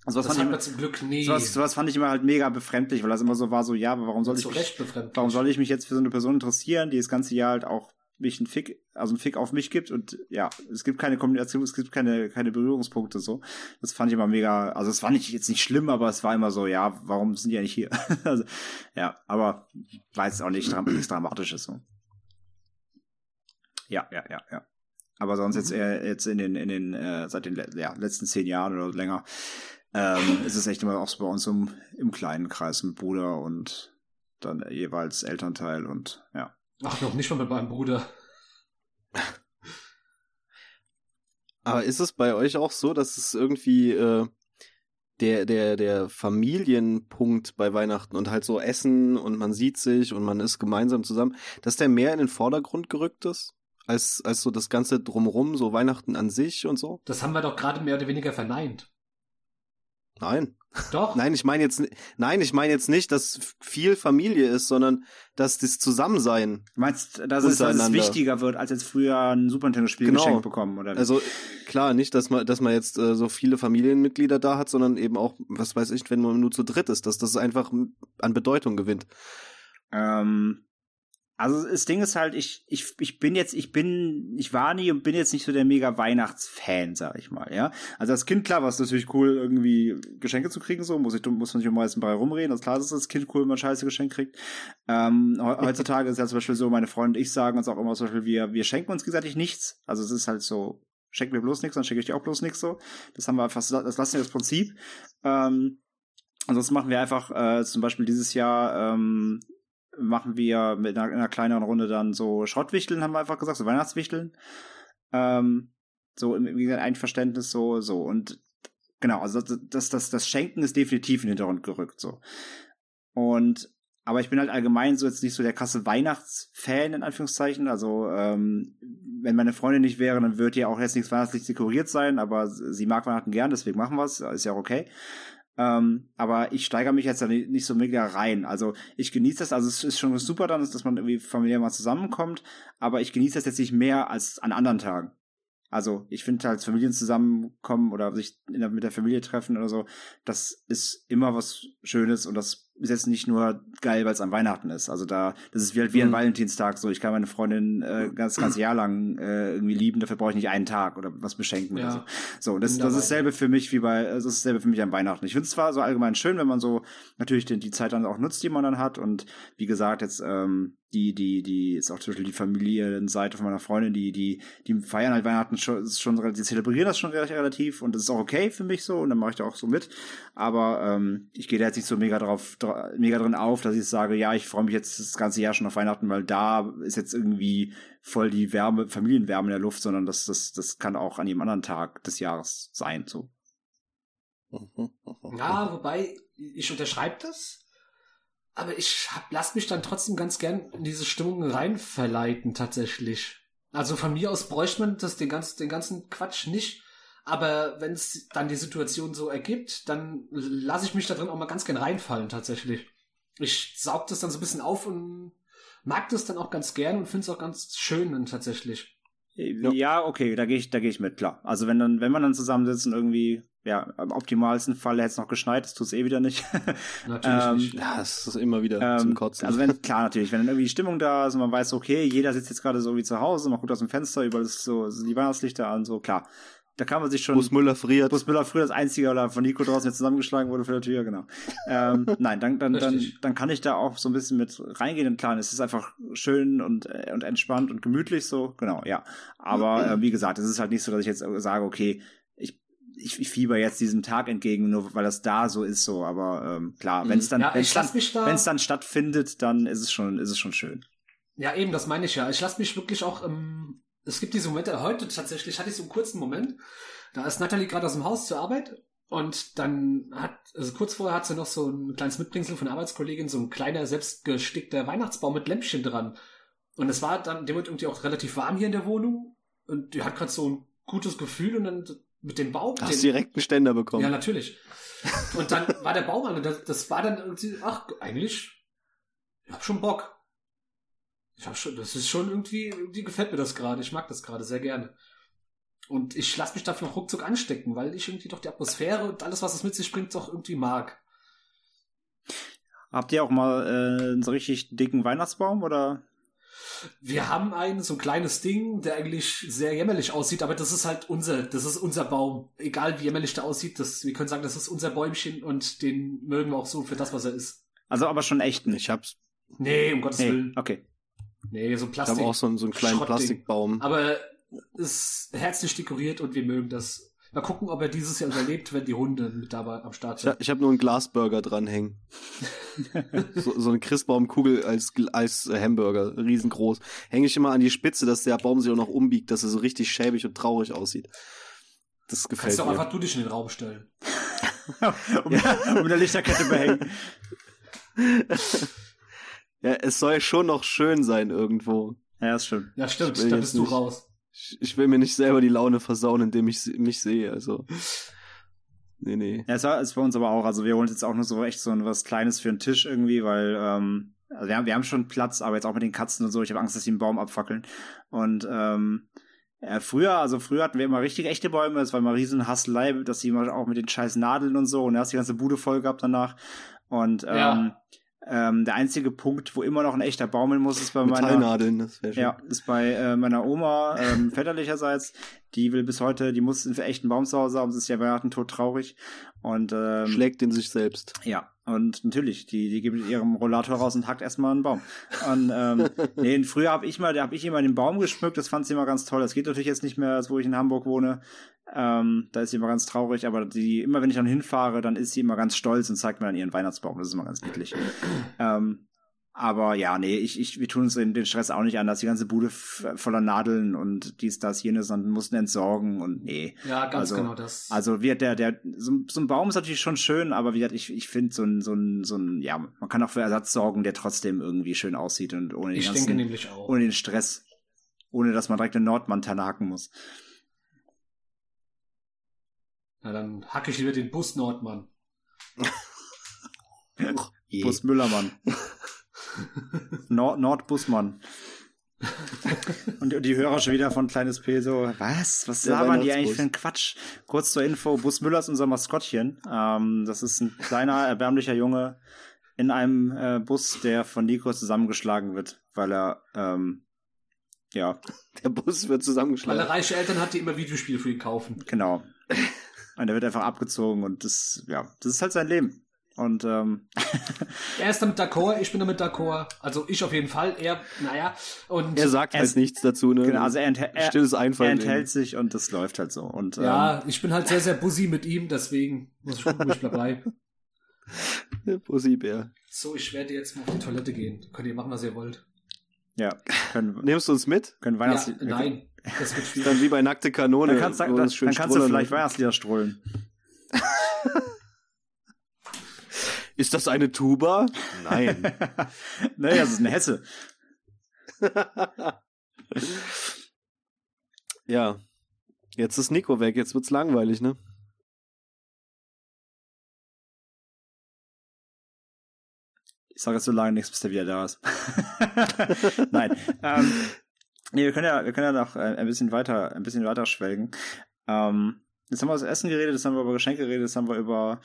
S3: Also was das fand ich, zum Glück nie.
S1: Sowas, sowas fand ich immer halt mega befremdlich, weil das immer so war, so ja, aber warum soll ich mich, warum soll ich mich jetzt für so eine Person interessieren, die das ganze Jahr halt auch mich ein Fick, also ein Fick auf mich gibt und ja, es gibt keine Kommunikation, es gibt keine, keine Berührungspunkte so. Das fand ich immer mega, also es fand ich jetzt nicht schlimm, aber es war immer so, ja, warum sind die ja nicht hier? also, ja, aber war jetzt auch nicht nichts Dramatisches so. Ja, ja, ja, ja. Aber sonst mhm. jetzt eher jetzt in den, in den, äh, seit den ja, letzten zehn Jahren oder länger, ähm, ist es echt immer auch so bei uns im, im kleinen Kreis mit Bruder und dann jeweils Elternteil und ja.
S3: Ach, noch nicht mal mit meinem Bruder.
S2: Aber ist es bei euch auch so, dass es irgendwie äh, der, der, der Familienpunkt bei Weihnachten und halt so Essen und man sieht sich und man ist gemeinsam zusammen, dass der mehr in den Vordergrund gerückt ist? Als, als so das Ganze drumrum, so Weihnachten an sich und so?
S3: Das haben wir doch gerade mehr oder weniger verneint.
S2: Nein.
S3: Doch.
S2: Nein, ich meine jetzt, nein, ich meine jetzt nicht, dass viel Familie ist, sondern dass das Zusammensein.
S1: Du meinst, dass es, dass es wichtiger wird, als jetzt früher ein Super Nintendo-Spiel genau. geschenkt bekommen, oder?
S2: Also klar, nicht, dass man, dass man jetzt äh, so viele Familienmitglieder da hat, sondern eben auch, was weiß ich, wenn man nur zu dritt ist, dass das einfach an Bedeutung gewinnt.
S1: Ähm, also das Ding ist halt, ich, ich, ich bin jetzt, ich bin, ich war nie und bin jetzt nicht so der mega Weihnachtsfan, sag ich mal, ja. Also als Kind, klar, war es natürlich cool, irgendwie Geschenke zu kriegen, so, muss ich, muss man sich um meisten bei rumreden. Also klar, ist das Kind cool, wenn man scheiße Geschenk kriegt. Ähm, heutzutage ist ja zum Beispiel so, meine Freunde und ich sagen uns auch immer zum Beispiel, wir, wir schenken uns gegenseitig nichts. Also es ist halt so, schenk mir bloß nichts, dann schenke ich dir auch bloß nichts so. Das haben wir einfach, das lassen wir das Prinzip. Ähm, Ansonsten machen wir einfach äh, zum Beispiel dieses Jahr ähm, machen wir mit einer, einer, kleineren Runde dann so Schrottwichteln, haben wir einfach gesagt, so Weihnachtswichteln. Ähm, so im, im Einverständnis so, so. Und genau, also das, das, das Schenken ist definitiv in den Hintergrund gerückt, so. Und aber ich bin halt allgemein so jetzt nicht so der krasse Weihnachtsfan, in Anführungszeichen. Also, ähm, wenn meine Freundin nicht wäre, dann würde ja auch jetzt nichts weihnachtlich dekoriert sein, aber sie mag Weihnachten gern, deswegen machen wir es, ist ja auch okay. Ähm, aber ich steigere mich jetzt da nicht so mega rein. Also ich genieße das, also es ist schon super dann, dass man irgendwie familiär mal zusammenkommt, aber ich genieße das jetzt nicht mehr als an anderen Tagen. Also ich finde halt Familien zusammenkommen oder sich der, mit der Familie treffen oder so, das ist immer was Schönes und das ist jetzt nicht nur geil, weil es an Weihnachten ist. Also da, das ist wie halt wie ein mhm. Valentinstag so. Ich kann meine Freundin äh, ganz, ganz Jahr lang äh, irgendwie lieben, dafür brauche ich nicht einen Tag oder was beschenken ja. oder so. So, das, das ist dasselbe für mich wie bei, das ist dasselbe für mich an Weihnachten. Ich finde es zwar so allgemein schön, wenn man so natürlich die, die Zeit dann auch nutzt, die man dann hat und wie gesagt, jetzt ähm, die, die, die, ist auch zum Beispiel die Familienseite von meiner Freundin, die, die, die feiern halt Weihnachten schon, schon die zelebrieren das schon relativ und das ist auch okay für mich so und dann mache ich da auch so mit. Aber ähm, ich gehe da jetzt nicht so mega drauf, mega drin auf, dass ich sage, ja, ich freue mich jetzt das ganze Jahr schon auf Weihnachten, weil da ist jetzt irgendwie voll die Wärme, Familienwärme in der Luft, sondern das, das, das kann auch an jedem anderen Tag des Jahres sein, so.
S3: Ja, wobei, ich unterschreibe das, aber ich hab, lass mich dann trotzdem ganz gern in diese Stimmung reinverleiten, tatsächlich. Also von mir aus bräuchte man das den ganzen, den ganzen Quatsch nicht. Aber wenn es dann die Situation so ergibt, dann lasse ich mich da drin auch mal ganz gern reinfallen, tatsächlich. Ich saug das dann so ein bisschen auf und mag das dann auch ganz gern und finde es auch ganz schön dann tatsächlich.
S1: Ja, okay, da gehe ich, da gehe ich mit, klar. Also wenn dann, wenn man dann zusammensitzt und irgendwie ja, im optimalsten Fall hätte es noch geschneit, das tut es eh wieder nicht.
S2: Natürlich ähm, nicht. Ja, es ist immer wieder ähm, zum Kotzen.
S1: Also wenn, klar, natürlich, wenn dann irgendwie Stimmung da ist und man weiß, okay, jeder sitzt jetzt gerade so wie zu Hause, man guckt aus dem Fenster, überall ist so, sind die Weihnachtslichter an, so, klar. Da kann man sich schon.
S2: Bus Müller friert.
S1: Bus Müller früher das einzige oder von Nico draußen jetzt zusammengeschlagen wurde für der Tür, genau. ähm, nein, dann, dann, dann, dann kann ich da auch so ein bisschen mit reingehen und klar, es ist einfach schön und, äh, und entspannt und gemütlich so, genau, ja. Aber äh, wie gesagt, es ist halt nicht so, dass ich jetzt sage, okay, ich, ich, ich fieber jetzt diesem Tag entgegen, nur weil das da so ist, so. Aber ähm, klar, wenn es dann,
S3: ja,
S1: wenn es dann,
S3: da
S1: wenn's dann stattfindet, dann ist es schon, ist es schon schön.
S3: Ja, eben, das meine ich ja. Ich lasse mich wirklich auch ähm, es gibt diese Momente, heute tatsächlich hatte ich so einen kurzen Moment, da ist Natalie gerade aus dem Haus zur Arbeit und dann hat, also kurz vorher hat sie noch so ein kleines Mitbringsel von Arbeitskollegin, so ein kleiner, selbstgestickter Weihnachtsbaum mit Lämpchen dran. Und es war dann, dem wird irgendwie auch relativ warm hier in der Wohnung und die hat gerade so ein gutes Gefühl und dann mit dem Baum.
S2: Hast
S3: den,
S2: direkt einen Ständer bekommen.
S3: Ja, natürlich. Und dann war der Baum an und das, das war dann irgendwie, ach, eigentlich, ich hab schon Bock. Hab schon, das ist schon irgendwie, irgendwie gefällt mir das gerade. Ich mag das gerade sehr gerne. Und ich lasse mich dafür ruckzuck anstecken, weil ich irgendwie doch die Atmosphäre und alles, was es mit sich bringt, doch irgendwie mag.
S1: Habt ihr auch mal äh, einen so richtig dicken Weihnachtsbaum oder?
S3: Wir haben einen, so ein kleines Ding, der eigentlich sehr jämmerlich aussieht, aber das ist halt unser, das ist unser Baum. Egal wie jämmerlich der aussieht, das, wir können sagen, das ist unser Bäumchen und den mögen wir auch so für das, was er ist.
S1: Also aber schon echten.
S2: Ich hab's.
S3: Nee, um Gottes
S1: Nee,
S3: Willen.
S1: okay.
S3: Nee, so
S2: Ich
S3: Plastik.
S2: habe auch so einen, so einen kleinen
S3: Schrottding.
S2: Plastikbaum.
S3: Aber ist herzlich dekoriert und wir mögen das. Mal gucken, ob er dieses Jahr überlebt, wenn die Hunde mit dabei am Start
S2: Ich,
S3: sind.
S2: hab- ich habe nur einen Glasburger dranhängen. so, so eine Christbaumkugel als, als Hamburger, riesengroß. Hänge ich immer an die Spitze, dass der Baum sich auch noch umbiegt, dass er so richtig schäbig und traurig aussieht. Das gefällt
S3: Kannst du auch
S2: mir.
S3: einfach du dich in den Raum stellen.
S1: um, um eine Lichterkette behängen.
S2: Ja, es soll schon noch schön sein irgendwo.
S1: Ja, ist schön.
S3: Ja, stimmt, da bist du
S2: nicht-
S3: raus.
S2: Ich, ich will mir nicht selber die Laune versauen, indem ich mich sehe. Also. Nee, nee.
S1: Ja, es war ist bei uns aber auch. Also wir holen uns jetzt auch nur so echt so was Kleines für einen Tisch irgendwie, weil ähm, also wir, haben, wir haben schon Platz, aber jetzt auch mit den Katzen und so. Ich habe Angst, dass die einen Baum abfackeln. Und ähm, ja, früher, also früher hatten wir immer richtig echte Bäume. Es war immer riesen Hasselei, dass die immer auch mit den scheiß Nadeln und so. Und er hast die ganze Bude voll gehabt danach. Und ähm,
S3: Ja.
S1: Ähm, der einzige Punkt, wo immer noch ein echter Baum hin muss, ist bei meiner
S2: das schön.
S1: Ja, ist bei äh, meiner Oma ähm, väterlicherseits. Die will bis heute, die muss einen echten Baum zu Hause haben, sie ist ja Weihnachten tot traurig. Und ähm,
S2: Schlägt in sich selbst.
S1: ja, und natürlich, die, die geht mit ihrem Rollator raus und hackt erstmal einen Baum. Und ähm, nee, früher habe ich mal, da habe ich immer den Baum geschmückt, das fand sie immer ganz toll. Das geht natürlich jetzt nicht mehr, wo ich in Hamburg wohne. Ähm, da ist sie immer ganz traurig, aber die, immer wenn ich dann hinfahre, dann ist sie immer ganz stolz und zeigt mir dann ihren Weihnachtsbaum. Das ist immer ganz niedlich. ähm, aber ja, nee, ich, ich, wir tun uns den, den Stress auch nicht an, dass die ganze Bude voller Nadeln und dies, das, jenes und mussten entsorgen und nee.
S3: Ja, ganz
S1: Also-
S3: genau das.
S1: Also wird der, der, so, so ein Baum ist natürlich schon schön, aber wie gesagt, ich, ich finde so ein, so ein, so ein, ja, man kann auch für Ersatz sorgen, der trotzdem irgendwie schön aussieht und ohne den
S3: ich
S1: ganzen,
S3: denke nämlich auch.
S1: ohne den Stress, ohne dass man direkt eine Nordmantanne hacken muss.
S3: Na, dann hacke ich lieber den Bus Nordmann.
S1: Bus Müllermann. Nord Nordbusmann. Und die- Hörer schon wieder von Kleines P so, was? Was labern die eigentlich für ein Quatsch? Kurz zur Info, Bus Müller ist unser Maskottchen. Ähm, das ist ein kleiner, erbärmlicher Junge in einem äh, Bus, der von Nico zusammengeschlagen wird, weil er, ähm, ja,
S2: Der Bus wird
S3: Weil er
S2: zusammengeschlagen.
S3: reiche Eltern hat, die immer Videospiele für ihn kaufen.
S1: genau. Und er wird einfach abgezogen und das, ja, das ist halt sein Leben. Und ähm,
S3: Er ist damit d'accord, ich bin damit d'accord. Also ich auf jeden Fall. Er, naja. Und
S2: Er sagt
S1: Er
S2: halt nichts dazu, ne?
S1: genau, also er, enthält- er,
S2: Stilles
S1: er enthält sich und das läuft halt so. Und ähm,
S3: ja, ich bin halt sehr, sehr busy mit ihm, deswegen muss ich gucken, wo ich bleibe.
S2: Der Pussybär.
S3: So, ich werde jetzt mal auf die Toilette gehen. Könnt ihr machen, was ihr wollt.
S1: ja, können,
S2: Nimmst du uns mit?
S1: können
S3: Ja,
S1: Weihnachts
S3: nein, das wird schwierig.
S2: Dann wie bei nackte Kanone.
S1: Dann kannst, dann,
S2: schön
S1: dann kannst du vielleicht. Weihnachtslieder strollen.
S2: Ist das eine Tuba? Nein.
S1: naja, das ist eine Hesse.
S2: ja. Jetzt ist Nico weg, jetzt wird's langweilig, ne?
S1: Ich sage jetzt so lange nichts, bis der wieder da ist. Nein. Ähm, nee, wir können ja, wir können ja noch äh, ein bisschen weiter, ein bisschen weiter schwelgen. Ähm, jetzt haben wir über das Essen geredet, jetzt haben wir über Geschenke geredet, jetzt haben wir über,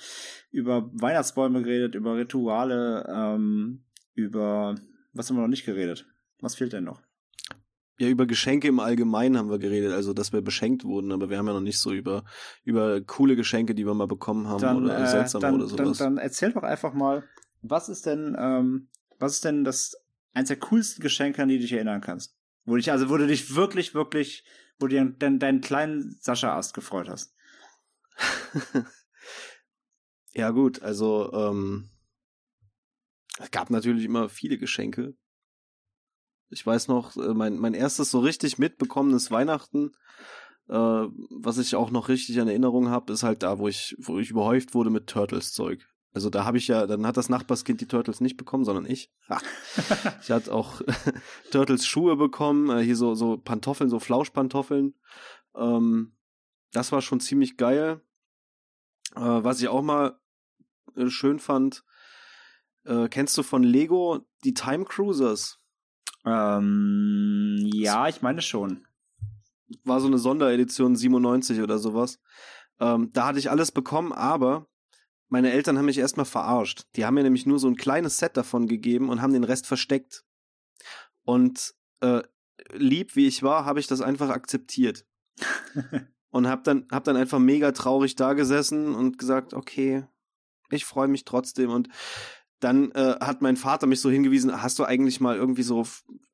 S1: über Weihnachtsbäume geredet, über Rituale, ähm, über was haben wir noch nicht geredet? Was fehlt denn noch?
S2: Ja, über Geschenke im Allgemeinen haben wir geredet, also dass wir beschenkt wurden, aber wir haben ja noch nicht so über, über coole Geschenke, die wir mal bekommen haben
S1: Dann,
S2: oder
S1: äh,
S2: seltsame
S1: dann,
S2: oder sowas.
S1: Dann, dann erzähl doch einfach mal, was ist denn, ähm, was ist denn das eins der coolsten Geschenke, an die du dich erinnern kannst? Wo dich, also wo du dich wirklich, wirklich, wo du dir deinen, deinen kleinen Sascha-Ast gefreut hast.
S2: ja, gut, also ähm, es gab natürlich immer viele Geschenke. Ich weiß noch, äh, mein, mein erstes so richtig mitbekommenes Weihnachten, äh, was ich auch noch richtig in Erinnerung habe, ist halt da, wo ich, wo ich überhäuft wurde mit Turtles-Zeug. Also da habe ich ja, dann hat das Nachbarskind die Turtles nicht bekommen, sondern ich. Ha. Ich hatte auch Turtles Schuhe bekommen, äh, hier so, so Pantoffeln, so Flauschpantoffeln. Ähm, das war schon ziemlich geil. Äh, was ich auch mal äh, schön fand, äh, kennst du von Lego die Time Cruisers?
S1: Ähm, ja, ich meine schon.
S2: War so eine Sonderedition 97 oder sowas. Ähm, da hatte ich alles bekommen, aber meine Eltern haben mich erstmal verarscht. Die haben mir nämlich nur so ein kleines Set davon gegeben und haben den Rest versteckt. Und äh, lieb wie ich war, habe ich das einfach akzeptiert. und hab dann, hab dann einfach mega traurig da gesessen und gesagt, okay, ich freue mich trotzdem. Und dann äh, hat mein Vater mich so hingewiesen, hast du eigentlich mal irgendwie so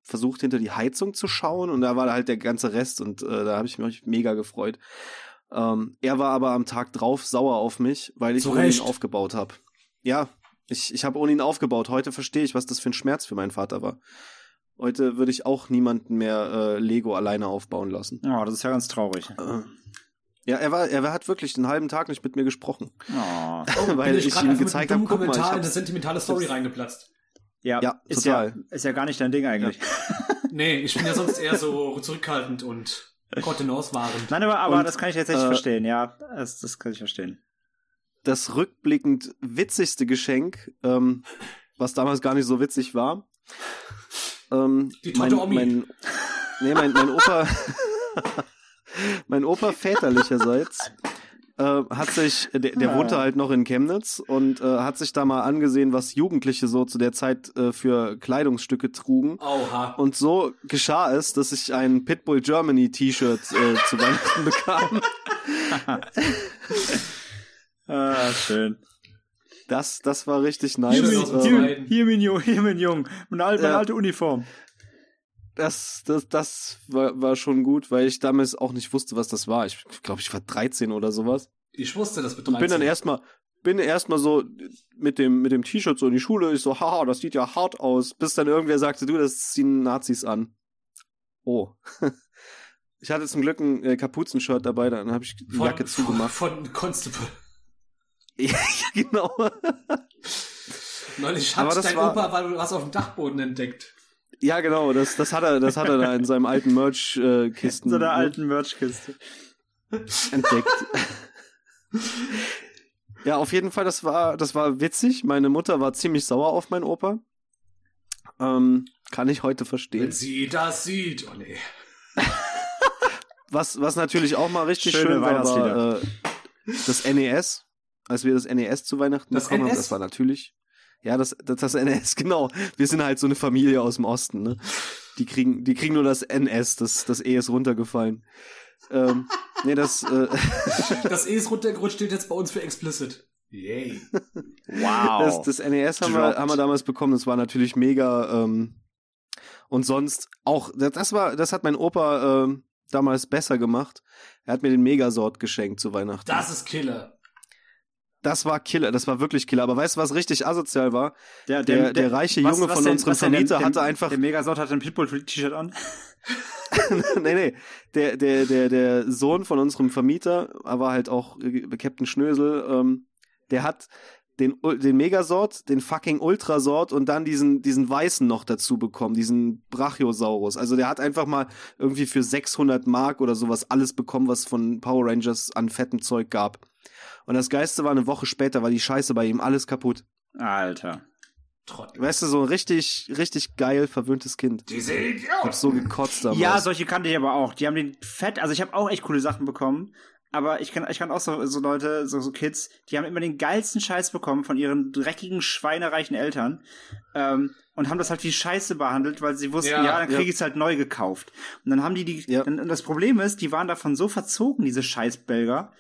S2: versucht, hinter die Heizung zu schauen? Und da war halt der ganze Rest und äh, da habe ich mich mega gefreut. Ähm, er war aber am Tag drauf sauer auf mich, weil ich ohne ihn aufgebaut habe. Ja, ich, ich habe ohne ihn aufgebaut. Heute verstehe ich, was das für ein Schmerz für meinen Vater war. Heute würde ich auch niemanden mehr äh, Lego alleine aufbauen lassen.
S1: Oh, das ist ja ganz traurig.
S2: Äh, ja, er war, er hat wirklich den halben Tag nicht mit mir gesprochen,
S1: Oh.
S2: weil ich
S3: grad
S2: ihm gezeigt habe, guck mal, ich
S3: Kommentar in eine sentimentale Story reingeplatzt.
S1: Ja,
S2: Ja,
S1: ist
S2: total.
S1: ja, ist ja gar nicht dein Ding eigentlich.
S3: Nee, ich bin ja sonst eher so zurückhaltend und kontenauswahrend.
S1: Nein, aber, aber
S2: Und,
S1: das kann ich tatsächlich
S2: äh,
S1: verstehen, ja. Das, das kann ich verstehen.
S2: das rückblickend witzigste Geschenk, ähm, was damals gar nicht so witzig war. Ähm,
S3: Die tote Omi.
S2: Mein, nee, mein, mein Opa, mein Opa väterlicherseits äh, hat sich, der, der
S1: Ah.
S2: wohnte halt noch in Chemnitz und äh, hat sich da mal angesehen, was Jugendliche so zu der Zeit äh, für Kleidungsstücke trugen.
S3: Oha.
S2: Und so geschah es, dass ich ein Pitbull Germany T-Shirt äh, zu Weihnachten bekam.
S1: Ah, schön.
S2: Das, das war richtig nice.
S3: Schön
S1: Hier, mein,
S3: dem
S2: Ähm,
S1: hier, mein Jung, hier, mein Jung. Meine alte, meine alte Uniform.
S2: Das, das, das war, war schon gut, weil ich damals auch nicht wusste, was das war. Ich glaube, ich war 13 oder sowas.
S3: Ich wusste das mit
S2: Und bin dann
S3: 13.
S2: erstmal, bin erstmal so mit dem, mit dem T-Shirt so in die Schule. Ich so, haha, das sieht ja hart aus. Bis dann irgendwer sagte, du, das ziehen Nazis an. Oh. Ich hatte zum Glück ein äh, Kapuzenshirt dabei, dann habe ich die
S3: von,
S2: Jacke zugemacht.
S3: Von, von Constable.
S2: ja, genau.
S3: Neulich hat dein
S2: war-
S3: Opa was auf dem Dachboden entdeckt.
S2: Ja, genau, das, das hat er, das hat er da in seinem alten Merch-Kisten
S1: In so einer alten Merchkiste.
S2: entdeckt. ja, auf jeden Fall, das war, das war witzig. Meine Mutter war ziemlich sauer auf meinen Opa. Ähm, kann ich heute verstehen.
S3: Wenn sie das sieht. Oh nee.
S2: Was, was natürlich auch mal richtig
S1: Schöne
S2: schön war, war äh, das NES. Als wir das NES zu Weihnachten
S3: Das
S2: bekommen haben,
S3: NS?
S2: das war natürlich. Ja, das, das, das NES, genau. Wir sind halt so eine Familie aus dem Osten, ne? Die kriegen, die kriegen nur das NS, das, das E ist runtergefallen. Ähm, nee, das, äh,
S3: Das E ist runtergerutscht, steht jetzt bei uns für explicit. Yay.
S1: Wow.
S2: Das, das NES haben wir, haben wir damals bekommen. Das war natürlich mega. Ähm, und sonst auch, das, das war, das hat mein Opa ähm, damals besser gemacht. Er hat mir den Megasort geschenkt zu Weihnachten.
S3: Das ist Killer.
S2: Das war Killer, das war wirklich Killer. Aber weißt du, was richtig asozial war?
S1: der,
S2: der- der reiche Junge von
S1: denn-
S2: unserem
S1: was?
S2: Vermieter
S1: der,
S2: hatte einfach-
S1: Der Megasort hat ein Pitbull-T-Shirt an.
S2: nee, nee. Der, der, der, der Sohn von unserem Vermieter, aber halt auch Captain Schnösel, ähm, der hat den, den Megasort, den fucking Ultrasort und dann diesen, diesen weißen noch dazu bekommen, diesen Brachiosaurus. Also der hat einfach mal irgendwie für 600 Mark oder sowas alles bekommen, was von Power Rangers an fettem Zeug gab. Und das Geiste war eine Woche später, war die Scheiße bei ihm alles kaputt.
S1: Alter.
S3: Trottel.
S2: Weißt du, so ein richtig, richtig geil verwöhntes Kind.
S3: Diese
S2: Ich hab so gekotzt damals.
S1: Ja, solche kannte ich aber auch. Die haben den fett, also ich habe auch echt coole Sachen bekommen. aber ich kann, ich kann auch so, so Leute, so, so Kids, die haben immer den geilsten Scheiß bekommen von ihren dreckigen, schweinereichen Eltern ähm, und haben das halt wie Scheiße behandelt, weil sie wussten, ja,
S3: Ja,
S1: dann kriege
S2: ja.
S1: ich es halt neu gekauft. Und dann haben die die,
S2: Ja.
S1: dann, und das Problem ist, die waren davon so verzogen, diese Scheißbelger,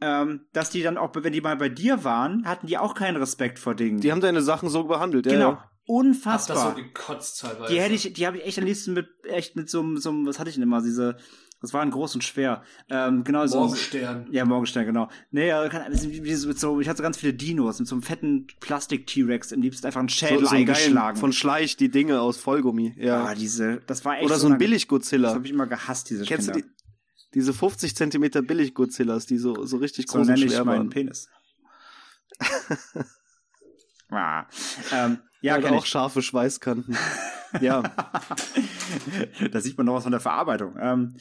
S1: ähm, dass die dann auch, wenn die mal bei dir waren, hatten die auch keinen Respekt vor Dingen.
S2: Die haben deine Sachen so behandelt, ja.
S1: genau,
S2: Ja.
S3: Hab das
S1: unfassbar.
S3: so gekotzt teilweise.
S1: Die hätte ich, die habe ich echt am liebsten mit, echt mit so einem, so einem, was hatte ich denn immer, diese, das waren groß und schwer. Ähm, genau so.
S3: Morgenstern.
S1: Ja, Morgenstern, genau. Nee, ja, kann, wie, wie, so- mit so, ich hatte so ganz viele Dinos mit so einem fetten Plastik-T-Rex, am liebsten einfach einen
S2: So,
S1: Schädel
S2: so einen
S1: eingeschlagen.
S2: geilen von Schleich die Dinge aus Vollgummi, ja.
S1: Ah, diese, das war echt
S2: Oder so ein
S1: unangenehm. Das
S2: Billig-Godzilla.
S1: habe ich immer gehasst, diese
S2: Kennst du
S1: Kinder.
S2: die? Diese 50 Zentimeter Billig-Godzillas, die so, so richtig
S1: so
S2: groß und
S1: nenne ich
S2: schwer
S1: meinen
S2: waren.
S1: Penis. ah, ähm, ja, kenn
S2: auch
S1: ich.
S2: scharfe Schweißkanten. ja.
S1: da sieht man noch was von der Verarbeitung. Ähm,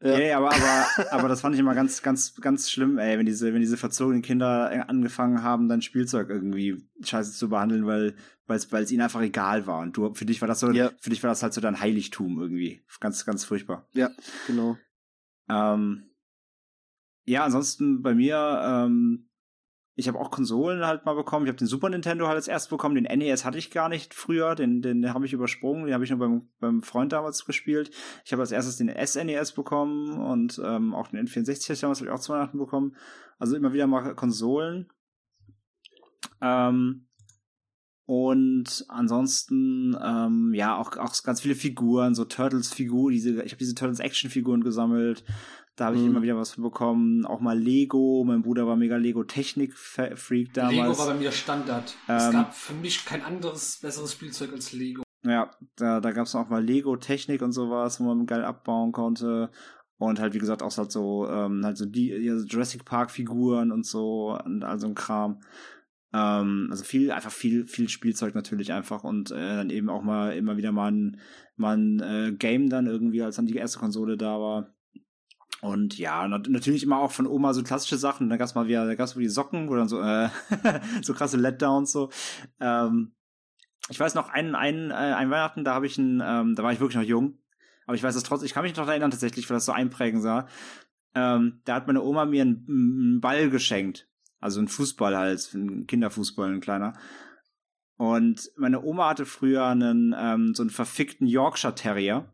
S2: Ja.
S1: ja, aber, aber, aber das fand ich immer ganz, ganz, ganz schlimm, ey, wenn diese, wenn diese verzogenen Kinder angefangen haben, dann Spielzeug irgendwie scheiße zu behandeln, weil, weil es, weil es ihnen einfach egal war. Und du, für dich war das so,
S2: Ja.
S1: für dich war das halt so dein Heiligtum irgendwie. Ganz, ganz furchtbar.
S2: Ja, genau.
S1: Ähm, ja, ansonsten bei mir, ähm, ich habe auch Konsolen halt mal bekommen. Ich habe den Super Nintendo halt als erstes bekommen. Den NES hatte ich gar nicht früher. Den, den habe ich übersprungen. Den habe ich nur beim, beim Freund damals gespielt. Ich habe als erstes den SNES bekommen und ähm, auch den N64 habe ich damals hab ich auch zu Weihnachten bekommen. Also immer wieder mal Konsolen. Ähm, und ansonsten, ähm, ja, auch, auch ganz viele Figuren, so Turtles-Figuren, diese, ich habe diese Turtles-Action-Figuren gesammelt. Da habe ich
S2: Mhm.
S1: immer wieder was bekommen. Auch mal Lego. Mein Bruder war mega Lego-Technik-Freak damals.
S3: Lego war bei mir Standard. es
S1: Ähm,
S3: gab für mich kein anderes, besseres Spielzeug als Lego.
S1: Ja, da, da gab es auch mal Lego-Technik und sowas, wo man geil abbauen konnte. Und halt, wie gesagt, auch halt so, ähm, halt so die Jurassic Park-Figuren und so und all so ein Kram. Ähm, also viel, einfach viel, viel Spielzeug natürlich einfach und äh, dann eben auch mal immer wieder mal ein, mal ein äh, Game dann irgendwie, als dann die erste Konsole da war. Und ja, nat natürlich immer auch von Oma so klassische Sachen. Da gab's mal wieder, da gab's mal die Socken, dann so, äh, so krasse Letdowns so. Ähm, ich weiß noch, ein, ein, äh, ein Weihnachten, da habe ich ein, ähm, da war ich wirklich noch jung, aber ich weiß es trotzdem, ich kann mich noch erinnern tatsächlich, weil das so einprägen sah. Ähm, da hat meine Oma mir einen, einen Ball geschenkt. Also einen Fußball halt, einen Kinderfußball, ein kleiner. Und meine Oma hatte früher einen, ähm, so einen verfickten Yorkshire Terrier.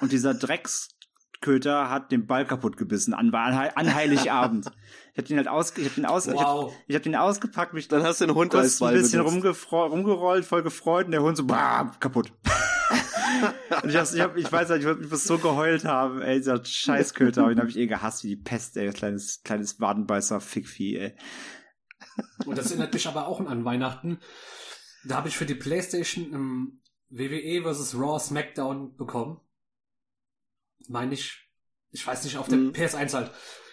S1: Und dieser Drecksköter hat den Ball kaputt gebissen an, an, an Heiligabend. Ich hab den halt aus, ich hab den aus, ich hab,
S3: Wow.
S1: ich hab den ausgepackt, mich
S2: Dann hast du den Hund als
S1: ein
S2: Ball
S1: bisschen
S2: benutzt.
S1: rumgefro- rumgerollt, voll gefreut und der Hund so bam, kaputt. Ich, hab's, ich, hab, ich weiß nicht, ich würd- ich muss so geheult haben, ey, dieser Scheißköter, aber den habe ich eh gehasst wie die Pest, ey, kleines, kleines Wadenbeißer Fickvieh, ey.
S3: Und das erinnert mich aber auch an Weihnachten. Da habe ich für die Playstation ähm, WWE vs. Raw SmackDown bekommen. Meine ich. Ich weiß nicht, auf der
S2: Mhm.
S3: PS1 halt.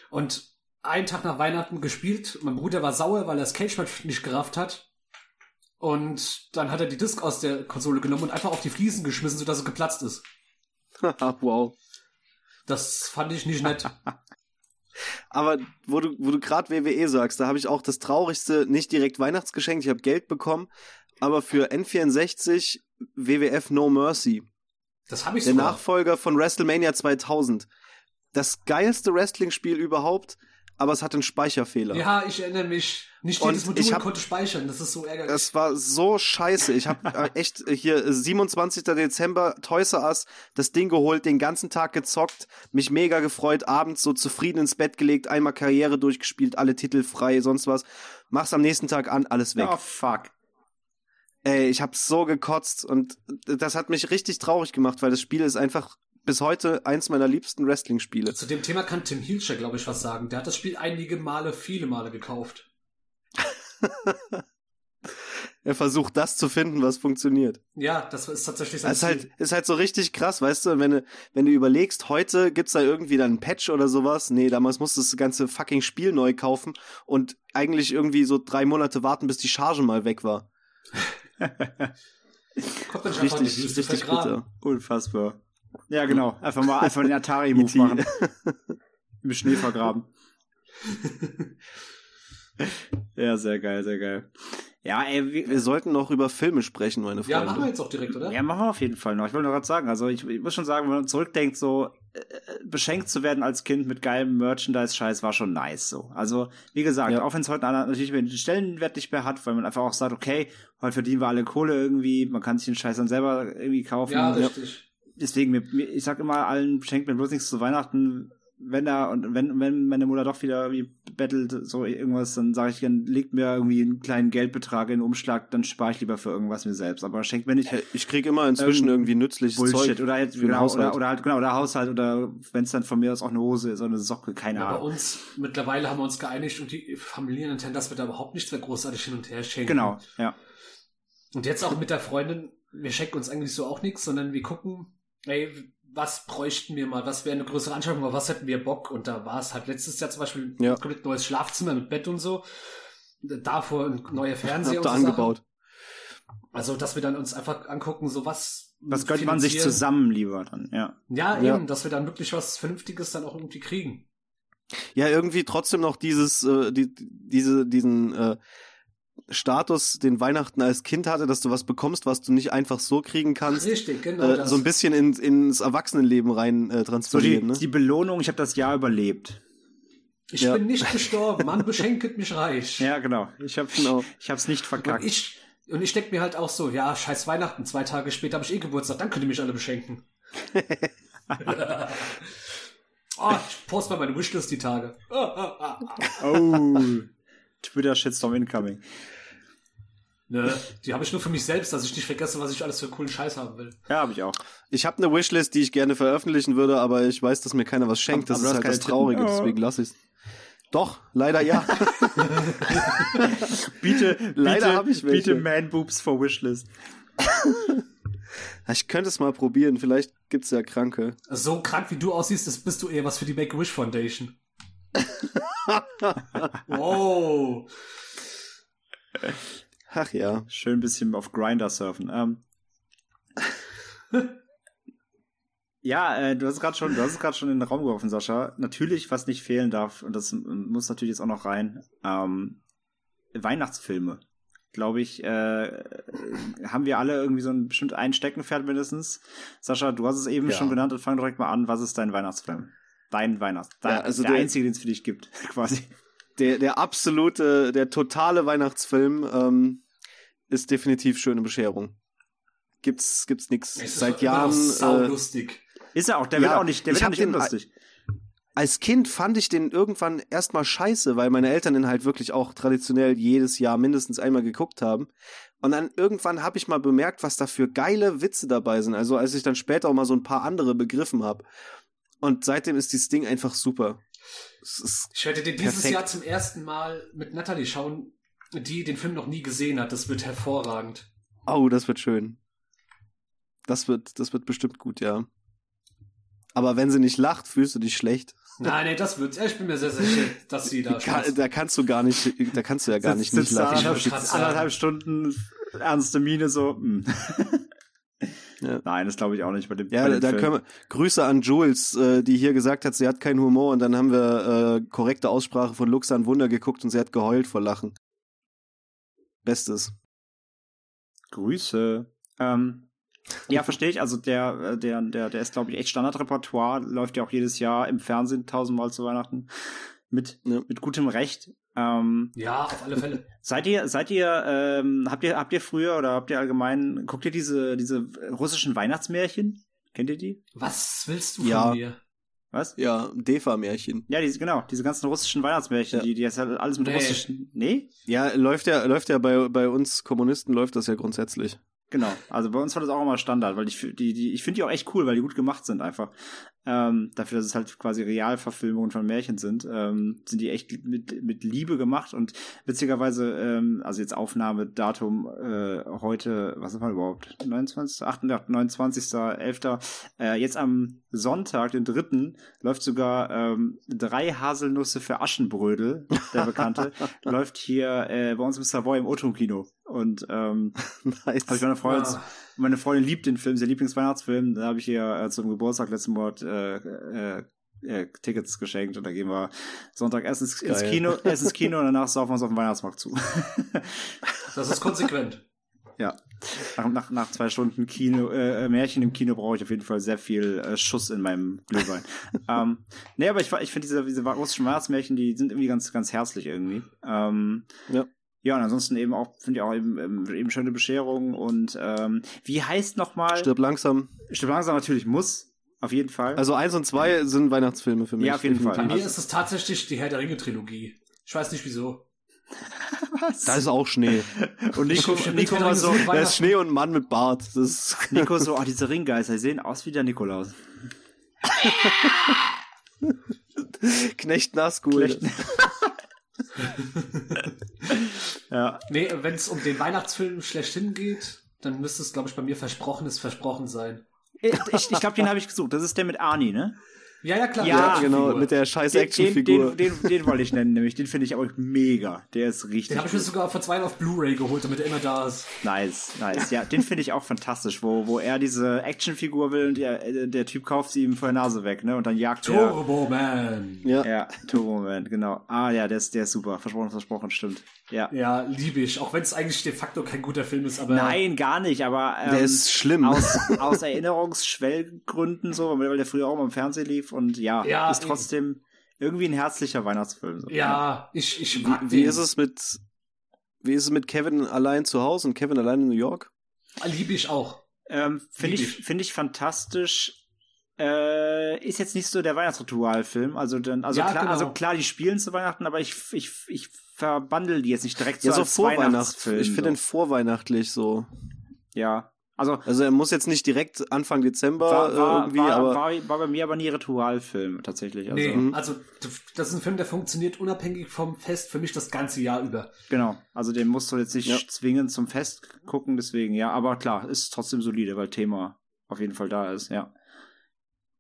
S3: Und einen Tag nach Weihnachten gespielt. Mein Bruder war sauer, weil er das Cage-Match nicht gerafft hat. Und dann hat er die Disc aus der Konsole genommen und einfach auf die Fliesen geschmissen, sodass es geplatzt ist.
S2: wow.
S3: Das fand ich nicht nett.
S2: Aber wo du, wo du gerade WWE sagst, da habe ich auch das traurigste, nicht direkt Weihnachtsgeschenk, ich habe Geld bekommen, aber für N64 WWF No Mercy,
S3: Das habe ich
S2: der
S3: sogar.
S2: Nachfolger von WrestleMania 2000. Das geilste Wrestling-Spiel überhaupt, aber es hat einen Speicherfehler.
S3: Ja, ich erinnere mich. Nicht jedes Modul
S2: ich hab-
S3: konnte speichern. Das ist so ärgerlich.
S2: Das war so scheiße. Ich habe äh, echt äh, hier äh, 27. Dezember Toys R Us das Ding geholt, den ganzen Tag gezockt, mich mega gefreut, abends so zufrieden ins Bett gelegt, einmal Karriere durchgespielt, alle Titel frei, sonst was. Mach's am nächsten Tag an, alles weg.
S1: Oh, fuck.
S2: Ey, ich hab so gekotzt und das hat mich richtig traurig gemacht, weil das Spiel ist einfach bis heute eins meiner liebsten Wrestling-Spiele.
S3: Zu dem Thema kann Tim Hilscher, glaube ich, was sagen. Der hat das Spiel einige Male, viele Male gekauft.
S2: Er versucht das zu finden, was funktioniert.
S3: Ja, das ist tatsächlich sein
S2: ist halt,
S3: Ziel.
S2: ist halt so richtig krass, weißt du, wenn du, wenn du überlegst, heute gibt's da irgendwie dann einen Patch oder sowas. Nee, damals musstest du das ganze fucking Spiel neu kaufen und eigentlich irgendwie so drei Monate warten, bis die Charge mal weg war.
S3: Kommt man
S2: Richtig, richtig bitter.
S1: Unfassbar. Ja, genau. Einfach mal einfach den Atari-Move
S2: E.T.
S1: machen. Im Schnee vergraben. Ja, sehr geil, sehr geil. Ja, ey, wir,
S2: Wir sollten noch über Filme sprechen, meine
S3: Ja,
S2: Freunde.
S3: machen wir jetzt auch direkt, oder?
S1: Ja, machen wir auf jeden Fall noch. Ich wollte nur gerade sagen, also ich, ich muss schon sagen, wenn man zurückdenkt, so äh, beschenkt zu werden als Kind mit geilem Merchandise-Scheiß war schon nice so. Also, wie gesagt,
S2: Ja.
S1: auch wenn es heute einer natürlich den Stellenwert nicht mehr hat, weil man einfach auch sagt, okay, heute verdienen wir alle Kohle irgendwie, man kann sich den Scheiß dann selber irgendwie kaufen.
S3: Ja, richtig.
S1: Deswegen, ich sag immer allen, schenkt mir bloß nichts zu Weihnachten. Wenn da und wenn wenn meine Mutter doch wieder irgendwie bettelt so irgendwas, dann sage ich dann legt mir irgendwie einen kleinen Geldbetrag in den Umschlag, dann spare ich lieber für irgendwas mir selbst. Aber schenkt mir nicht
S2: Hey, Ich krieg immer inzwischen
S1: Irgend-
S2: irgendwie nützliches
S1: Bullshit
S2: Zeug.
S1: oder halt, genau,
S2: Haushalt.
S1: oder, oder halt genau oder Haushalt oder wenn es dann von mir aus auch eine Hose ist oder eine Socke, keine
S3: Ja, bei
S1: Ahnung.
S3: uns, mittlerweile haben wir uns geeinigt und die Familien intern, dass wir da überhaupt nichts mehr großartig hin und her schenken.
S1: Genau, ja.
S3: Und jetzt auch mit der Freundin, wir schenken uns eigentlich so auch nichts, sondern wir gucken, ey, was bräuchten wir mal, was wäre eine größere Anschaffung, aber was hätten wir Bock? Und da war es halt letztes Jahr zum Beispiel
S2: Ja.
S3: ein komplett neues Schlafzimmer mit Bett und so. Davor ein neuer Fernseher
S2: Habt
S3: und
S2: ihr
S3: so
S2: angebaut.
S3: Sachen. Also, dass wir dann uns einfach angucken, so was.
S1: Was gönnt man sich zusammen lieber dann, ja.
S3: Ja,
S2: Ja.
S3: eben, dass wir dann wirklich was Vernünftiges dann auch irgendwie kriegen.
S2: Ja, irgendwie trotzdem noch dieses, äh, die, diese, diesen äh, Status, den Weihnachten als Kind hatte, dass du was bekommst, was du nicht einfach so kriegen kannst.
S3: Richtig, genau.
S2: Äh,
S3: das.
S2: so ein bisschen in, ins Erwachsenenleben rein äh,
S1: So die,
S2: transferieren. ne?
S1: die Belohnung, ich habe das Jahr überlebt.
S3: ich
S2: ja.
S3: bin nicht gestorben, man beschenket mich reich.
S1: Ja, genau. Ich habe
S2: Genau.
S1: ich hab's nicht
S3: Und
S1: verkackt.
S3: ich, und ich denke mir halt auch so, ja, scheiß Weihnachten, zwei Tage später habe ich eh Geburtstag, dann könnt ihr mich alle beschenken. oh, ich poste mal meine Wishlist die Tage.
S1: Oh. Twitter Shitstorm incoming.
S3: Nö, die habe ich nur für mich selbst, dass ich nicht vergesse, was ich alles für coolen Scheiß haben will.
S1: Ja, habe ich auch.
S2: Ich habe eine Wishlist, die ich gerne veröffentlichen würde, aber ich weiß, dass mir keiner was schenkt. Das
S1: Aber
S2: ist halt das Traurige,
S1: Titten.
S2: Deswegen lasse ich's. Doch, leider ja.
S1: Biete,
S2: Leider
S1: biete,
S2: hab ich welche.
S1: biete Man Boobs for Wishlist.
S2: ich könnte es mal probieren, vielleicht gibt's ja Kranke.
S3: So krank wie du aussiehst, das bist du eher was für die Make-A-Wish Foundation. Wow.
S2: Ach ja.
S1: Schön ein bisschen auf Grinder surfen. Ähm. ja, äh, du hast es gerade schon, du hast es gerade schon in den Raum geworfen, Sascha. Natürlich, was nicht fehlen darf, und das muss natürlich jetzt auch noch rein, ähm, Weihnachtsfilme. Glaube ich, äh, haben wir alle irgendwie so ein bestimmt ein Steckenpferd mindestens. Sascha, du hast es eben
S2: Ja.
S1: schon genannt und fang direkt mal an. Was ist dein Weihnachtsfilm? Dein Weihnachts, dein,
S2: Ja, also
S1: der,
S2: der-
S1: einzige, den es für dich gibt, quasi.
S2: Der, der absolute, der totale Weihnachtsfilm ähm, ist definitiv schöne Bescherung. Gibt's, gibt's nix.
S3: Es ist
S2: Seit
S3: noch
S2: Jahren. Äh,
S3: lustig.
S1: Ist er auch, der
S2: Ja,
S1: wird auch nicht, der
S2: ich
S1: wird auch nicht
S2: den-
S1: unlustig.
S2: als Kind fand ich den irgendwann erstmal scheiße, weil meine Eltern den halt wirklich auch traditionell jedes Jahr mindestens einmal geguckt haben. Und dann irgendwann habe ich mal bemerkt, was da für geile Witze dabei sind. Also als ich dann später auch mal so ein paar andere begriffen habe. Und seitdem ist dieses Ding einfach super.
S3: Ich werde dir dieses
S2: Perfekt.
S3: Jahr zum ersten Mal mit Natalie schauen, die den Film noch nie gesehen hat. Das wird hervorragend.
S2: oh, das wird schön. Das wird, das wird bestimmt gut, ja. Aber wenn sie nicht lacht, fühlst du dich schlecht.
S3: Nein, nee, das wird. Ich bin mir sehr sicher, dass sie da
S2: Ka-
S3: Spaß-
S2: da kannst du gar nicht, da kannst du ja gar nicht nicht lachen.
S3: Ich
S1: anderthalb,
S3: sagen.
S1: anderthalb Stunden ernste Miene so. hm.
S2: Ja.
S1: Nein, das glaube ich auch nicht bei dem.
S2: Ja,
S1: bei
S2: da können wir, Grüße an Jules, äh, die hier gesagt hat, sie hat keinen Humor und dann haben wir äh, korrekte Aussprache von Lux an Wunder geguckt und sie hat geheult vor Lachen. Bestes.
S1: Grüße. Ähm, ja, verstehe ich. Also der, äh, der, der, der ist, glaube ich, echt Standardrepertoire. Läuft ja auch jedes Jahr im Fernsehen tausendmal zu Weihnachten. Mit,
S2: Ja.
S1: mit gutem Recht. Ähm,
S3: Ja, auf alle Fälle.
S1: seid ihr, seid ihr, ähm, habt ihr, habt ihr früher oder habt ihr allgemein, guckt ihr diese, diese russischen Weihnachtsmärchen? Kennt ihr die?
S3: Was willst du
S2: Ja.
S3: von mir?
S1: Was?
S2: Ja, Defa-Märchen.
S1: Ja, diese, genau, diese ganzen russischen Weihnachtsmärchen,
S2: Ja.
S1: die, die ist halt alles mit
S3: Nee.
S1: russischen. Nee?
S2: Ja, läuft ja, läuft ja bei, bei uns Kommunisten läuft das ja grundsätzlich.
S1: Genau. Also bei uns war das auch immer Standard, weil ich die, die, ich finde die auch echt cool, weil die gut gemacht sind einfach. Ähm, dafür, dass es halt quasi Realverfilmungen von Märchen sind, ähm, sind die echt mit, mit Liebe gemacht und witzigerweise, ähm, also jetzt Aufnahmedatum äh, heute, was ist mal überhaupt? 29. 28. 29. 11. Äh, jetzt am Sonntag, den dritten, läuft sogar ähm, drei Haselnüsse für Aschenbrödel, der Bekannte, läuft hier äh, bei uns im Savoy im Oton-Kino. Und ähm,
S2: nice.
S1: habe ich meine Freundin,
S3: Ah.
S1: meine Freundin liebt den Film, ist ihr Lieblingsweihnachtsfilm. Da habe ich ihr äh, zum Geburtstag letzten Monat äh, äh, äh, Tickets geschenkt und dann gehen wir Sonntag erst ins, ins Kino, erst ins Kino und danach saufen wir uns auf den Weihnachtsmarkt zu.
S3: das ist konsequent.
S1: Ja. Nach, nach, nach zwei Stunden Kino, äh, Märchen im Kino brauche ich auf jeden Fall sehr viel äh, Schuss in meinem Glühwein. ähm, nee, aber ich, ich finde diese, diese russischen Weihnachtsmärchen, die sind irgendwie ganz, ganz herzlich irgendwie. Ähm, ja. Ja, und ansonsten eben auch, finde ich auch eben, ähm, eben schöne Bescherung und ähm, wie heißt nochmal?
S2: Stirb langsam.
S1: Stirb langsam natürlich muss, auf jeden Fall.
S2: Also eins und zwei sind Weihnachtsfilme für mich.
S1: Ja, auf jeden Fall.
S3: Bei mir ist es tatsächlich die Herr der Ringe Trilogie. Ich weiß nicht wieso.
S2: Was? Da ist auch Schnee.
S1: Und Nico, Nico war so,
S2: da ist Schnee und ein Mann mit Bart. Das ist
S1: Nico so, oh, diese Ringgeister, die sehen aus wie der Nikolaus.
S2: Knecht Nazgul.
S1: Knecht.
S3: ja. Nee, wenn es um den Weihnachtsfilm schlechthin geht, dann müsste es, glaube ich, bei mir Versprochenes Versprochen sein.
S1: Ich, ich, ich glaube, den habe ich gesucht. Das ist der mit Arnie, ne?
S3: Ja, ja, klar.
S2: Ja, genau, mit der scheiß Actionfigur.
S1: Den, den, den, den wollte ich nennen, nämlich. Den finde ich auch mega. Der ist richtig.
S3: Den habe ich mir sogar vor zwei auf Blu-ray geholt, damit er immer da ist.
S1: Nice, nice. Ja, den finde ich auch fantastisch, wo, wo er diese Actionfigur will und der, der Typ kauft sie ihm vor der Nase weg, ne? Und dann jagt
S3: er. Turbo Man.
S1: Ja. Ja, Turbo Man, genau. Ah, ja, der ist, der ist super. Versprochen, versprochen, stimmt. Ja.
S3: Ja, liebe ich. Auch wenn es eigentlich de facto kein guter Film ist, aber.
S1: Nein, gar nicht, aber.
S2: Ähm, der ist schlimm.
S1: Aus, aus Erinnerungsschwellgründen so, weil der früher auch mal im Fernsehen lief und ja, ja ist trotzdem irgendwie ein herzlicher Weihnachtsfilm. So.
S3: Ja, ich, ich mag
S2: wie, wie ist es mit, wie ist es mit Kevin allein zu Hause und Kevin allein in New York?
S3: Liebe ich auch.
S1: Ähm, Finde ich, ich. finde ich fantastisch. Äh, ist jetzt nicht so der Weihnachtsritualfilm. Also, dann, also, ja, klar, genau. also klar, die spielen zu Weihnachten, aber ich, ich, ich verbandel die jetzt nicht direkt
S2: ja,
S1: so,
S2: so als Weihnachtsfilm. Ich finde so. den vorweihnachtlich so.
S1: Ja. Also,
S2: also er muss jetzt nicht direkt Anfang Dezember war, war, irgendwie,
S1: war,
S2: aber
S1: war, war bei mir aber nie Ritualfilm tatsächlich. Also.
S3: Nee, mhm. also das ist ein Film, der funktioniert unabhängig vom Fest für mich das ganze Jahr über.
S1: Genau, also den musst du jetzt nicht ja. zwingend zum Fest gucken, deswegen ja, aber klar, ist trotzdem solide, weil Thema auf jeden Fall da ist, ja.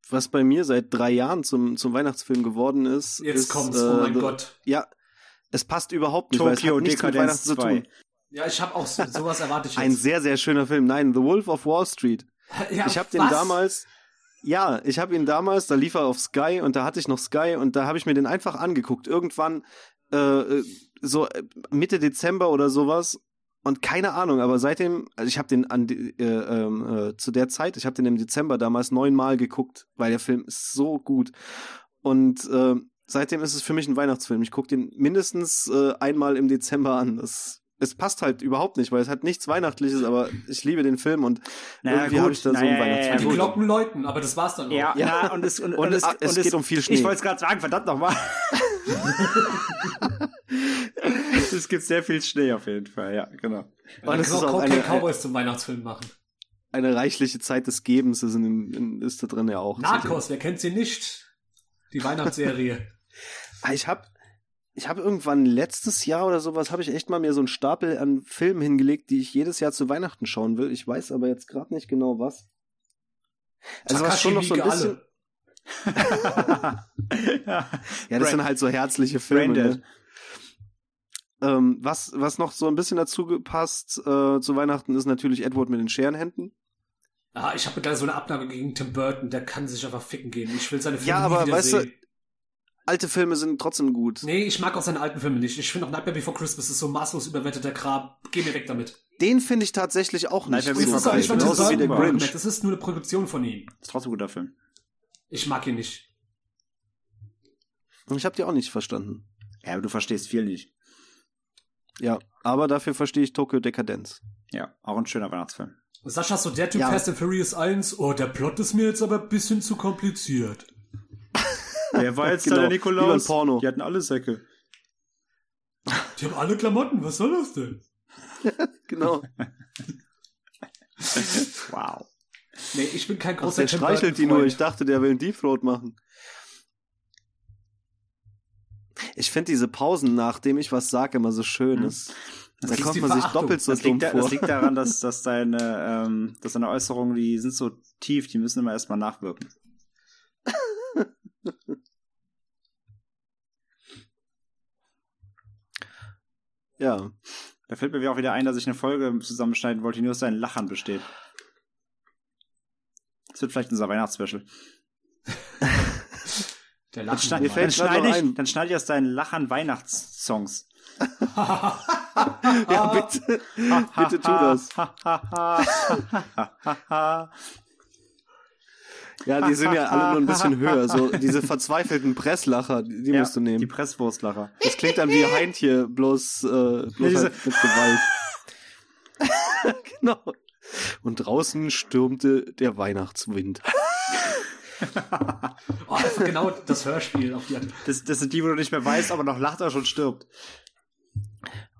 S2: Was bei mir seit drei Jahren zum, zum Weihnachtsfilm geworden ist.
S3: Jetzt
S2: ist,
S3: kommt's, äh, oh mein Gott.
S2: Ja, es passt überhaupt nicht,
S1: Tokyo
S2: weil es hat nichts mit Weihnachten zu tun.
S3: Ja, ich habe auch so, sowas erwartet.
S2: Ein sehr, sehr schöner Film. Nein, The Wolf of Wall Street. Ja, ich habe den damals, ja, ich habe ihn damals, da lief er auf Sky und da hatte ich noch Sky und da habe ich mir den einfach angeguckt. Irgendwann äh, so äh, Mitte Dezember oder sowas und keine Ahnung, aber seitdem, also ich habe den an äh, äh, zu der Zeit, ich habe den im Dezember damals neunmal geguckt, weil der Film ist so gut und äh, seitdem ist es für mich ein Weihnachtsfilm. Ich gucke den mindestens äh, einmal im Dezember an. Das es passt halt überhaupt nicht, weil es hat nichts Weihnachtliches, aber ich liebe den Film und naja, irgendwie habe ich da naja, so ein Weihnachtsfilm.
S3: Die Glocken läuten, aber das war's dann auch.
S1: Ja, ja. Na, und es, und,
S2: und, und es, und es, es geht um viel Schnee.
S1: Ich wollte es gerade sagen, verdammt nochmal. es gibt sehr viel Schnee auf jeden Fall, ja, genau.
S3: Und es ist auch eine, Cowboys zum Weihnachtsfilm machen.
S2: Eine reichliche Zeit des Gebens ist, in, in, ist da drin ja auch.
S3: Narcos, wer kennt sie nicht? Die Weihnachtsserie.
S2: Ich habe ich habe irgendwann letztes Jahr oder sowas, habe ich echt mal mir so einen Stapel an Filmen hingelegt, die ich jedes Jahr zu Weihnachten schauen will. Ich weiß aber jetzt gerade nicht genau was. Also was schon noch so ein bisschen. ja, das Brand. sind halt so herzliche Filme. Ne? Ähm, was, was noch so ein bisschen dazu gepasst äh, zu Weihnachten ist natürlich Edward mit den Scherenhänden.
S3: Ah, ich habe gerade so eine Abnahme gegen Tim Burton, der kann sich einfach ficken gehen. Ich will seine Filme
S2: Ja, aber weißt du, alte Filme sind trotzdem gut.
S3: Nee, ich mag auch seine alten Filme nicht. Ich finde auch Nightmare Before Christmas ist so maßlos überwetteter Kram. Geh mir weg damit.
S2: Den finde ich tatsächlich auch nicht.
S3: Nightmare Before Christmas. Genauso wie der Grinch. Das ist nur eine Produktion von ihm.
S1: Das ist trotzdem ein guter Film.
S3: Ich mag ihn nicht.
S2: Und ich habe die auch nicht verstanden.
S1: Ja, aber du verstehst viel nicht.
S2: Ja, aber dafür verstehe ich Tokyo Dekadenz.
S1: Ja, auch ein schöner Weihnachtsfilm.
S3: Sascha, so der Typ ja. Fast and Furious 1, oh, der Plot ist mir jetzt aber ein bisschen zu kompliziert.
S1: Wer war jetzt genau. da der Nikolaus?
S2: Porno.
S1: Die hatten alle Säcke.
S3: Die haben alle Klamotten, was soll das denn?
S2: genau.
S1: wow.
S3: Nee, ich bin kein großer
S2: Ach, Der streichelt die nur, ich dachte, der will einen Deep Throat machen. Ich finde diese Pausen, nachdem ich was sage, immer so schön. Hm. Das, da kommt man sich doppelt so
S1: das
S2: dumm
S1: liegt,
S2: vor.
S1: Das liegt daran, dass, dass, deine, ähm, dass deine Äußerungen, die sind so tief, die müssen immer erstmal nachwirken.
S2: ja.
S1: Da fällt mir auch wieder ein, dass ich eine Folge zusammenschneiden wollte, die nur aus seinen Lachern besteht. Das wird vielleicht unser Weihnachtsspecial.
S3: Der
S1: Dann, schneid, dann,
S2: grad
S1: schneide ich, dann schneide ich aus deinen Lachern Weihnachtssongs.
S2: Ja, bitte, bitte tu das. Ja, die sind ja alle nur ein bisschen höher. So diese verzweifelten Presslacher, die, die
S1: Ja,
S2: musst du nehmen.
S1: Die Presswurstlacher.
S2: Das klingt dann wie Heintje, bloß, äh, bloß
S1: diese-
S2: halt mit Gewalt. genau. Und draußen stürmte der Weihnachtswind.
S3: Oh, genau das Hörspiel auf die.
S1: Das, das sind die, wo du nicht mehr weißt, aber noch lacht er schon stirbt.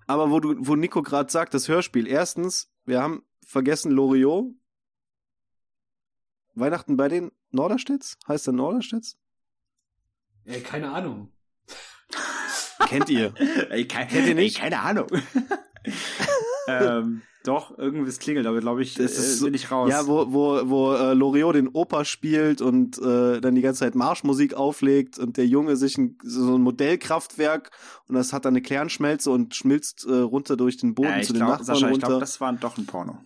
S2: Aber wo du, wo Nico gerade sagt, das Hörspiel. Erstens, wir haben vergessen Loriot. Weihnachten bei den Norderstedts? Heißt der Norderstedts?
S3: Ey, keine Ahnung.
S2: Kennt ihr?
S1: Ey, kein,
S2: Kennt ihr nicht?
S1: Ey, keine Ahnung. ähm, doch, irgendwas klingelt, aber glaube ich,
S2: Das ist
S1: äh, bin ich raus.
S2: Ja, wo, wo, wo äh, Loriot den Opa spielt und äh, dann die ganze Zeit Marschmusik auflegt und der Junge sich ein, so ein Modellkraftwerk und das hat dann eine Kernschmelze und schmilzt äh, runter durch den Boden
S1: ich
S2: zu den
S1: glaube,
S2: Nachbarn
S1: Sascha, ich
S2: runter.
S1: glaube, das war doch ein Porno.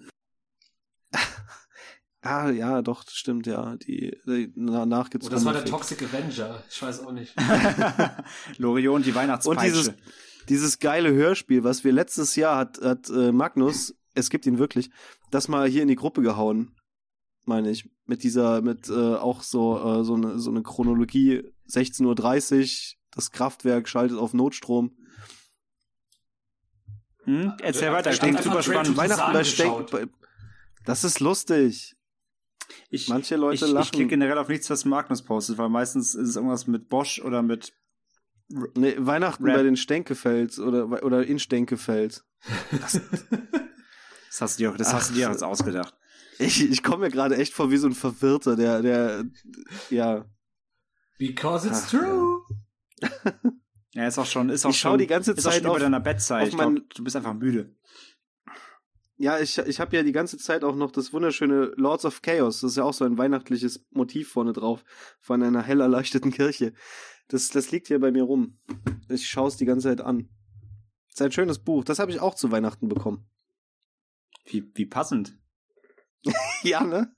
S2: Ah, ja, doch, das stimmt, ja. Die, die na,
S3: Oh,
S2: nachgezogen.
S3: das war der Toxic Avenger. Ich weiß auch nicht.
S1: Loriot und die Weihnachtspeitsche.
S2: Und dieses, dieses geile Hörspiel, was wir letztes Jahr hat, hat äh, Magnus, es gibt ihn wirklich, das mal hier in die Gruppe gehauen, meine ich. Mit dieser, mit äh, auch so, äh, so, eine, so eine Chronologie, 16.30 Uhr, das Kraftwerk schaltet auf Notstrom.
S1: hm? Erzähl
S3: Ja,
S1: weiter,
S3: einfach
S1: klingt super spannend.
S2: Weihnachten bei. Das ist lustig.
S1: Ich,
S2: Manche Leute
S1: ich, ich
S2: lachen.
S1: klicke generell auf nichts, was Magnus postet, weil meistens ist es irgendwas mit Bosch oder mit.
S2: Nee, Weihnachten
S1: Rap.
S2: bei den Stenkefeld oder, oder in Stenkefeld.
S1: Das hast du dir, das hast du dir
S2: Ach,
S1: jetzt ausgedacht.
S2: Ich, ich komme mir gerade echt vor wie so ein Verwirrter, der, der, ja.
S3: Because it's
S2: Ach,
S3: true.
S1: Ja, ist auch schon, ist auch
S2: Ich schau
S1: schon,
S2: die ganze
S1: ist auch
S2: Zeit
S1: schon über
S2: auf-
S1: deiner Bettzeit.
S2: auf
S1: Ich glaube,
S2: mein-
S1: du bist einfach müde.
S2: Ja, ich, ich habe ja die ganze Zeit auch noch das wunderschöne Lords of Chaos. Das ist ja auch so ein weihnachtliches Motiv vorne drauf von einer hell erleuchteten Kirche. Das, das liegt hier bei mir rum. Ich schaue es die ganze Zeit an. ist ein schönes Buch. Das habe ich auch zu Weihnachten bekommen.
S1: Wie, wie passend.
S2: ja, ne?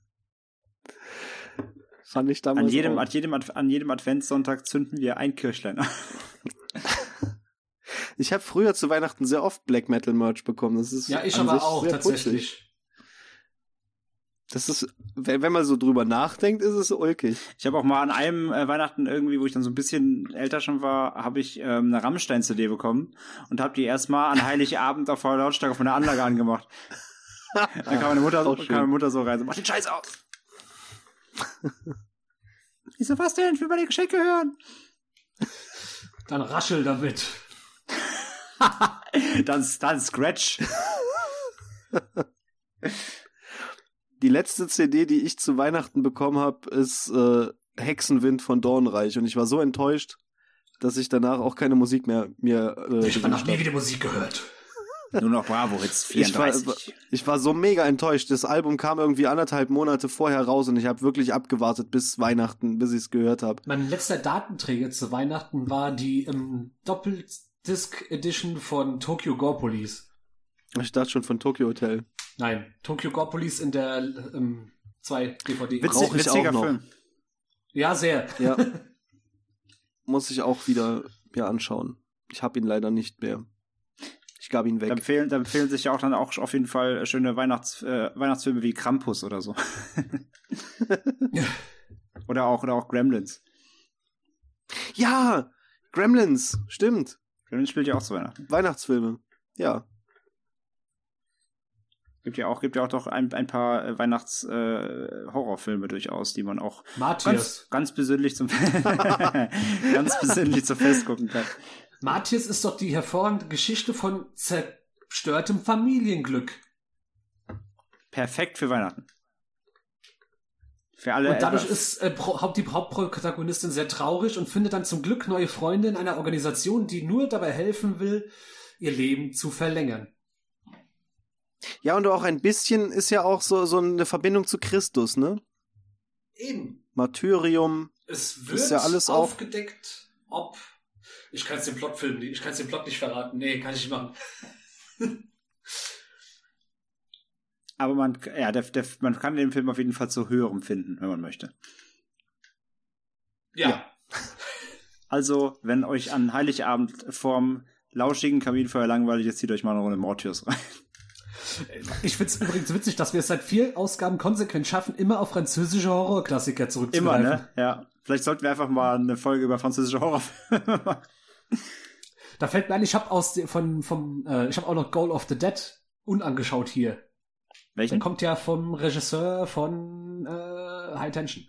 S2: Fand ich damals
S1: An jedem,
S2: auch.
S1: an, jedem, Ad- an jedem Adventssonntag zünden wir ein Kirchlein an.
S2: Ich habe früher zu Weihnachten sehr oft Black Metal Merch bekommen. Das ist
S3: Ja, ich aber auch
S2: sehr
S3: tatsächlich.
S2: putzig. Das ist, wenn, wenn man so drüber nachdenkt, ist es ulkig.
S1: Ich habe auch mal an einem äh, Weihnachten irgendwie, wo ich dann so ein bisschen älter schon war, habe ich ähm, eine Rammstein-CD bekommen und habe die erstmal an Heiligabend auf voller Lautstärke von der Anlage angemacht. Dann kam meine Mutter,
S2: Auch
S1: kam meine Mutter so rein, so, mach den Scheiß aus. ich so, was denn? Ich will meine Geschenke hören.
S3: Dann raschel damit.
S1: dann, dann Scratch.
S2: Die letzte CD, die ich zu Weihnachten bekommen habe, ist äh, Hexenwind von Dornreich. Und ich war so enttäuscht, dass ich danach auch keine Musik mehr mir äh,
S3: Ich habe noch nie wieder Musik gehört.
S1: Nur noch Bravo Hits
S2: Ich war-
S1: 34.
S2: Ich war so mega enttäuscht. Das Album kam irgendwie anderthalb Monate vorher raus und ich habe wirklich abgewartet bis Weihnachten, bis ich es gehört habe.
S3: Mein letzter Datenträger zu Weihnachten war die ähm, Doppeldisc Edition von Tokyo Gore Police.
S2: Ich dachte schon von Tokyo Hotel.
S3: Nein, Tokyo Gore Police in der ähm, 2 DVD.
S1: Witzig, witziger
S2: auch noch.
S1: Film.
S3: Ja, sehr.
S2: Ja. Muss ich auch wieder mir anschauen. Ich habe ihn leider nicht mehr. Ich gab ihn
S1: Da
S2: weg.
S1: empfehlen, da empfehlen sich ja auch dann auch auf jeden Fall schöne Weihnachts, äh, Weihnachtsfilme wie Krampus oder so. oder auch, oder auch Gremlins.
S2: Ja, Gremlins, stimmt.
S1: Gremlins spielt ja auch zu Weihnachten.
S2: Weihnachtsfilme. Ja.
S1: Gibt ja auch, gibt ja auch doch ein, ein paar äh, Weihnachts-Horrorfilme durchaus, die man auch
S3: Matthias.
S1: ganz, ganz besinnlich zum ganz besinnlich zum Fest gucken kann.
S3: Matthias ist doch die hervorragende Geschichte von zerstörtem Familienglück.
S1: Perfekt für Weihnachten. Für alle
S3: Und dadurch
S1: etwas-
S3: ist äh, Haupt- die Hauptprotagonistin sehr traurig und findet dann zum Glück neue Freunde in einer Organisation, die nur dabei helfen will, ihr Leben zu verlängern.
S2: Ja, und auch ein bisschen ist ja auch so, so eine Verbindung zu Christus, ne?
S3: Eben.
S2: Martyrium.
S3: Es wird
S2: Ist ja alles
S3: aufgedeckt, ob. Ich kann es den Plotfilm nicht, ich kann den Plot nicht verraten. Nee, kann ich nicht machen.
S1: aber man, ja, der, der, man kann den Film auf jeden Fall zu höherem finden, wenn man möchte.
S3: Ja.
S1: Also, wenn euch an Heiligabend vorm lauschigen Kaminfeuer langweilig ist, zieht euch mal eine Runde Mortius rein.
S3: Ich finde es übrigens witzig, dass wir es seit vier Ausgaben konsequent schaffen, immer auf französische Horrorklassiker zurückzugreifen.
S1: Immer, ne? Ja. Vielleicht sollten wir einfach mal eine Folge über französische Horrorfilme machen.
S3: Da fällt mir ein, ich habe aus de- von vom äh, ich habe auch noch Goal of the Dead unangeschaut hier. Der
S1: Welchen?
S3: kommt ja vom Regisseur von äh, High Tension.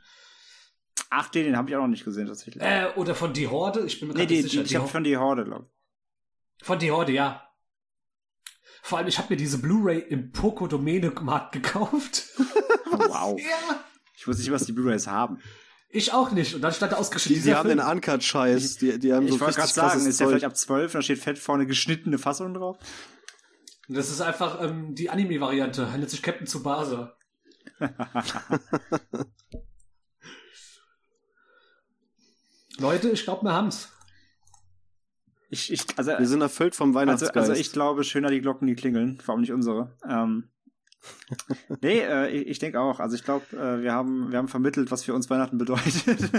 S1: Ach, den, den habe ich auch noch nicht gesehen, tatsächlich.
S3: Äh, oder von Die Horde, ich bin mir
S1: nee,
S3: gerade
S1: die,
S3: nicht
S1: die,
S3: sicher.
S1: ich habe
S3: Horde-
S1: von die Horde, glaube ich.
S3: Von Die Horde, ja. Vor allem, ich habe mir diese Blu-ray im Poco Domäne Markt gekauft.
S1: Wow.
S3: ja.
S1: Ich wusste nicht, was die Blu-rays haben.
S3: Ich auch nicht. Und dann stand da ausgeschrieben,
S2: Die, die haben
S3: Film.
S2: den Uncut-Scheiß. Die, die haben so
S1: ich wollte gerade sagen, ist ja
S2: Zeug.
S1: vielleicht ab 12, da steht fett vorne geschnittene Fassung drauf.
S3: Das ist einfach ähm, die Anime-Variante. Nennt sich Captain Tsubasa. Leute, ich glaube, wir haben's.
S1: Ich, ich, also,
S2: Wir sind erfüllt vom
S1: also,
S2: Weihnachtsgeist.
S1: also ich glaube, schöner die Glocken, die klingeln. Vor allem nicht unsere. Ähm, nee, äh, ich, ich denke auch. Also ich glaube, äh, wir haben, wir haben vermittelt, was für uns Weihnachten bedeutet.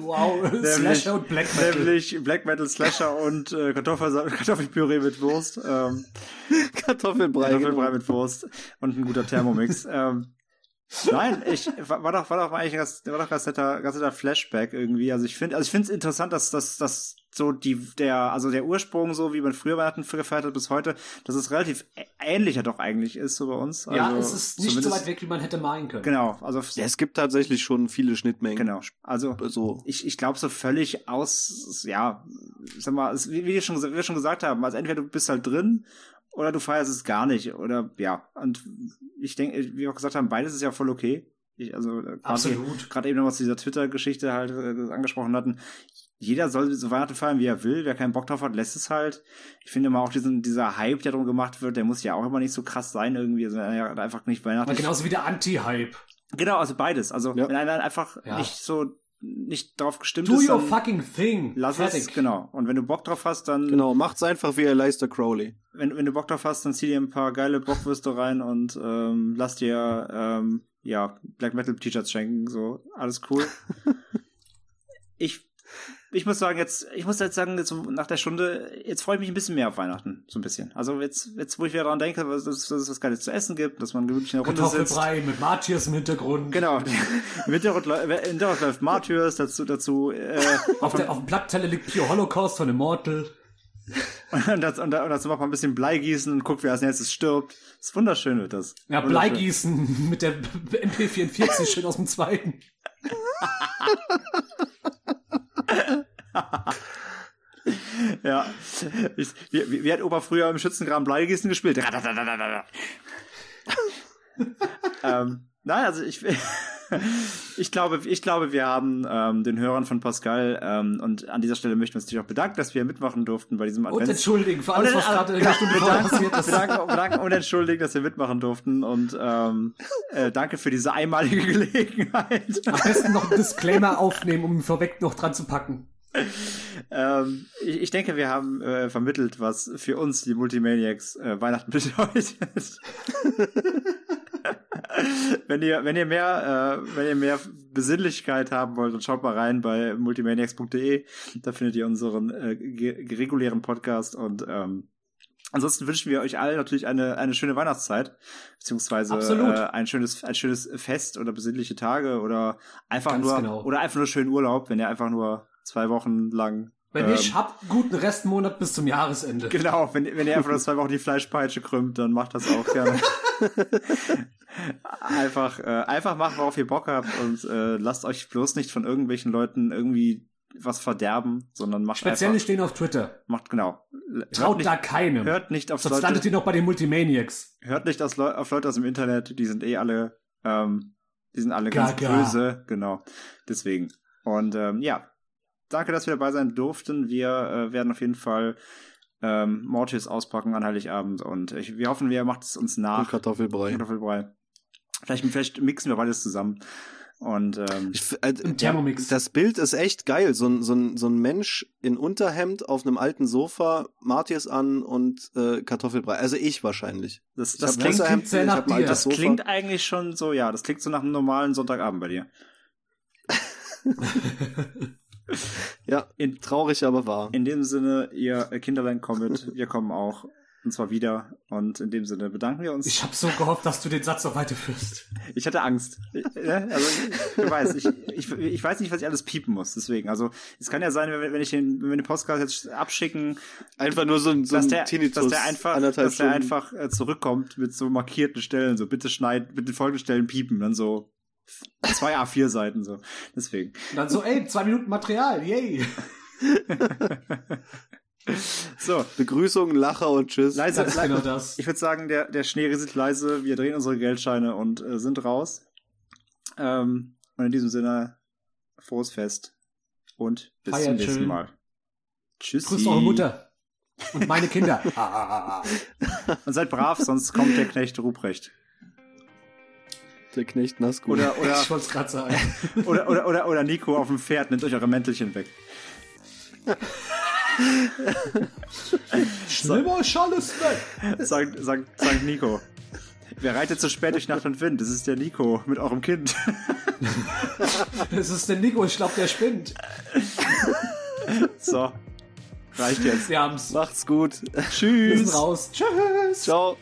S3: wow, Slasher und Black Metal.
S1: Nämlich Black Metal Slasher und äh, Kartoffel, Kartoffelpüree mit Wurst. Ähm,
S2: Kartoffelbrei.
S1: Kartoffelbrei
S2: genau.
S1: mit Wurst und ein guter Thermomix. ähm, nein, ich war, doch war doch eigentlich ein ganz, war doch ganz netter, ganz netter Flashback irgendwie. Also ich finde, also ich finde es interessant, dass dass dass so die der also der Ursprung so wie man früher Weihnachten gefeiert hat bis heute, dass es relativ ähnlicher doch eigentlich ist so bei uns. Also
S3: ja, es ist nicht so weit weg, wie man hätte meinen können.
S1: Genau, also
S2: Ja, es gibt tatsächlich schon viele Schnittmengen.
S1: genau. Also
S2: So.
S1: ich, ich glaube so völlig aus, ja, sag mal, es, wie, wie, wir schon, wie wir schon gesagt haben, also entweder du bist halt drin oder du feierst es gar nicht oder ja. Und ich denke, wie wir auch gesagt haben, beides ist ja voll okay. Ich, also äh,
S3: Absolut.
S1: Gerade eben noch was zu dieser Twitter-Geschichte halt äh, angesprochen hatten. Jeder soll so Weihnachten feiern, wie er will. Wer keinen Bock drauf hat, lässt es halt. Ich finde immer auch diesen, dieser Hype, der drum gemacht wird, der muss ja auch immer nicht so krass sein irgendwie. Also ja, einfach nicht Weihnachten.
S3: Genauso wie der Anti-Hype.
S1: Genau, also beides. Also
S2: Ja.
S1: wenn einer einfach
S3: Ja.
S1: nicht so nicht drauf gestimmt
S3: Do
S1: ist,
S3: your
S1: dann
S3: fucking thing.
S1: lass
S3: Fertig.
S1: es. Genau. Und wenn du Bock drauf hast, dann
S2: Genau, macht's einfach wie Leicester Crowley.
S1: wenn, wenn du Bock drauf hast, dann zieh dir ein paar geile Bockwürste rein und ähm, lass dir ähm, ja Black Metal T-Shirts schenken. So alles cool. ich ich muss sagen, jetzt, ich muss jetzt sagen, jetzt so nach der Stunde, jetzt freue ich mich ein bisschen mehr auf Weihnachten, so ein bisschen. Also jetzt, jetzt wo ich wieder daran denke, dass, dass es was Geiles zu essen gibt, dass man gemütlich in der Runde sitzt.
S3: Mit Matthias im Hintergrund.
S1: Genau. Im Hintergrund, Hintergrund läuft Martyrs, dazu, dazu, äh,
S3: Auf, der, auf dem Blattteller liegt Pure Holocaust von Immortal.
S1: und, das, und, da- und dazu macht man ein bisschen Blei gießen und guckt, wer als nächstes stirbt. Das ist wunderschön wird das.
S3: Ja. Bleigießen mit der MP44 schön aus dem zweiten.
S1: Ja. Ich, wie, wie, wie hat Opa früher im Schützengraben Bleigießen gespielt? ähm, nein, also ich, ich glaube, ich glaube, wir haben ähm, den Hörern von Pascal ähm, und an dieser Stelle möchten wir uns natürlich auch bedanken, dass wir mitmachen durften bei diesem
S3: Und
S1: Advents.
S3: entschuldigen für alles,
S1: Und-
S3: was gerade in der Stunde passiert ist.
S1: bedanken, bedanken und entschuldigen, dass wir mitmachen durften und ähm, äh, danke für diese einmalige Gelegenheit.
S3: Am besten noch einen Disclaimer aufnehmen, um ihn vorweg noch dran zu packen.
S1: ähm, ich, ich denke, wir haben äh, vermittelt, was für uns die Multimaniacs äh, Weihnachten bedeutet. wenn ihr, wenn ihr mehr, äh, wenn ihr mehr Besinnlichkeit haben wollt, dann schaut mal rein bei multimaniacs.de. Da findet ihr unseren äh, regulären Podcast und ähm, Ansonsten wünschen wir euch allen natürlich eine, eine schöne Weihnachtszeit, beziehungsweise
S3: Absolut.
S1: äh, ein schönes, ein schönes Fest oder besinnliche Tage oder einfach
S3: Ganz
S1: nur
S3: genau.
S1: oder einfach nur schönen Urlaub, wenn ihr einfach nur zwei Wochen lang
S3: Wenn
S1: ähm,
S3: nicht, habt einen guten Restmonat bis zum Jahresende.
S1: Genau, wenn, wenn ihr einfach nur zwei Wochen die Fleischpeitsche krümmt, dann macht das auch gerne. einfach, äh, einfach macht, worauf ihr Bock habt und äh, lasst euch bloß nicht von irgendwelchen Leuten irgendwie was verderben, sondern macht
S3: Speziell
S1: einfach,
S3: nicht stehen auf Twitter.
S1: macht genau.
S3: Traut
S1: hört
S3: da
S1: nicht,
S3: keinem.
S1: hört nicht auf
S3: Sonst landet
S1: Leute,
S3: ihr noch bei den Multimaniacs.
S1: hört nicht aus Leu auf Leute aus dem Internet, die sind eh alle, ähm, die sind alle ganz
S3: Gaga.
S1: böse, genau. Deswegen. Und ähm, ja, danke, dass wir dabei sein durften. Wir äh, werden auf jeden Fall ähm, Mortis auspacken an Heiligabend und ich, wir hoffen, wir macht es uns
S2: Und
S1: nach.
S2: Kartoffelbrei.
S1: Kartoffelbrei. Vielleicht, vielleicht mixen wir beides zusammen. Und ähm,
S2: Ich, äh,
S3: Im Thermomix.
S2: Das Bild ist echt geil. So ein, so ein, so ein Mensch in Unterhemd auf einem alten Sofa, Martius an und äh, Kartoffelbrei. Also ich wahrscheinlich.
S1: das, das,
S2: ein
S1: klingt,
S3: klingt sehr nach dir.
S1: das
S2: Sofa.
S1: klingt eigentlich schon so, ja, das klingt so nach einem normalen Sonntagabend bei dir.
S2: Ja,
S1: In-
S2: traurig, aber wahr.
S1: In dem Sinne, ihr Kinderlein kommt, wir kommen auch. Und zwar wieder. Und in dem Sinne bedanken wir uns.
S3: Ich habe so gehofft, dass du den Satz noch weiterführst.
S1: Ich hatte Angst. Ich, ne? Also, du weißt, ich, ich, ich weiß nicht, was ich alles piepen muss. Deswegen, also, es kann ja sein, wenn, wenn ich den, wenn wir den Podcast jetzt abschicken,
S2: Einfach nur so ein, so
S1: dass
S2: ein
S1: der,
S2: Tinnitus.
S1: dass der einfach, dass der
S2: Stunden.
S1: einfach äh, zurückkommt mit so markierten Stellen, so bitte schneid, bitte folgende Stellen piepen, dann so zwei A4 Seiten so. Deswegen.
S3: Und dann so, ey, zwei Minuten Material, yay.
S1: So,
S2: Begrüßung, Lacher und Tschüss.
S1: leise,
S3: Das genau das.
S1: Ich würde sagen, der, der Schnee rieselt leise, wir drehen unsere Geldscheine und äh, sind raus. Ähm, und in diesem Sinne, frohes Fest und bis
S3: Feiert
S1: zum nächsten
S3: schön.
S1: Mal. Tschüss.
S3: Grüßt eure Mutter. Und meine Kinder.
S1: Und seid brav, sonst kommt der Knecht Ruprecht.
S2: Der Knecht Nassgut.
S1: Oder, oder,
S3: Ich wollte es gerade sagen.
S1: oder, oder, oder, oder Nico auf dem Pferd, nimmt euch eure Mäntelchen weg.
S3: Schlimmer Schall ist weg.
S1: Sagt, sagt, sagt Nico. Wer reitet so spät durch Nacht und Wind? Das ist der Nico mit eurem Kind.
S3: Das ist der Nico, ich glaube, der spinnt.
S1: So. Reicht jetzt.
S3: Wir haben's.
S2: Macht's gut.
S3: Wir
S1: Tschüss.
S3: sind raus. Tschüss.
S2: Ciao.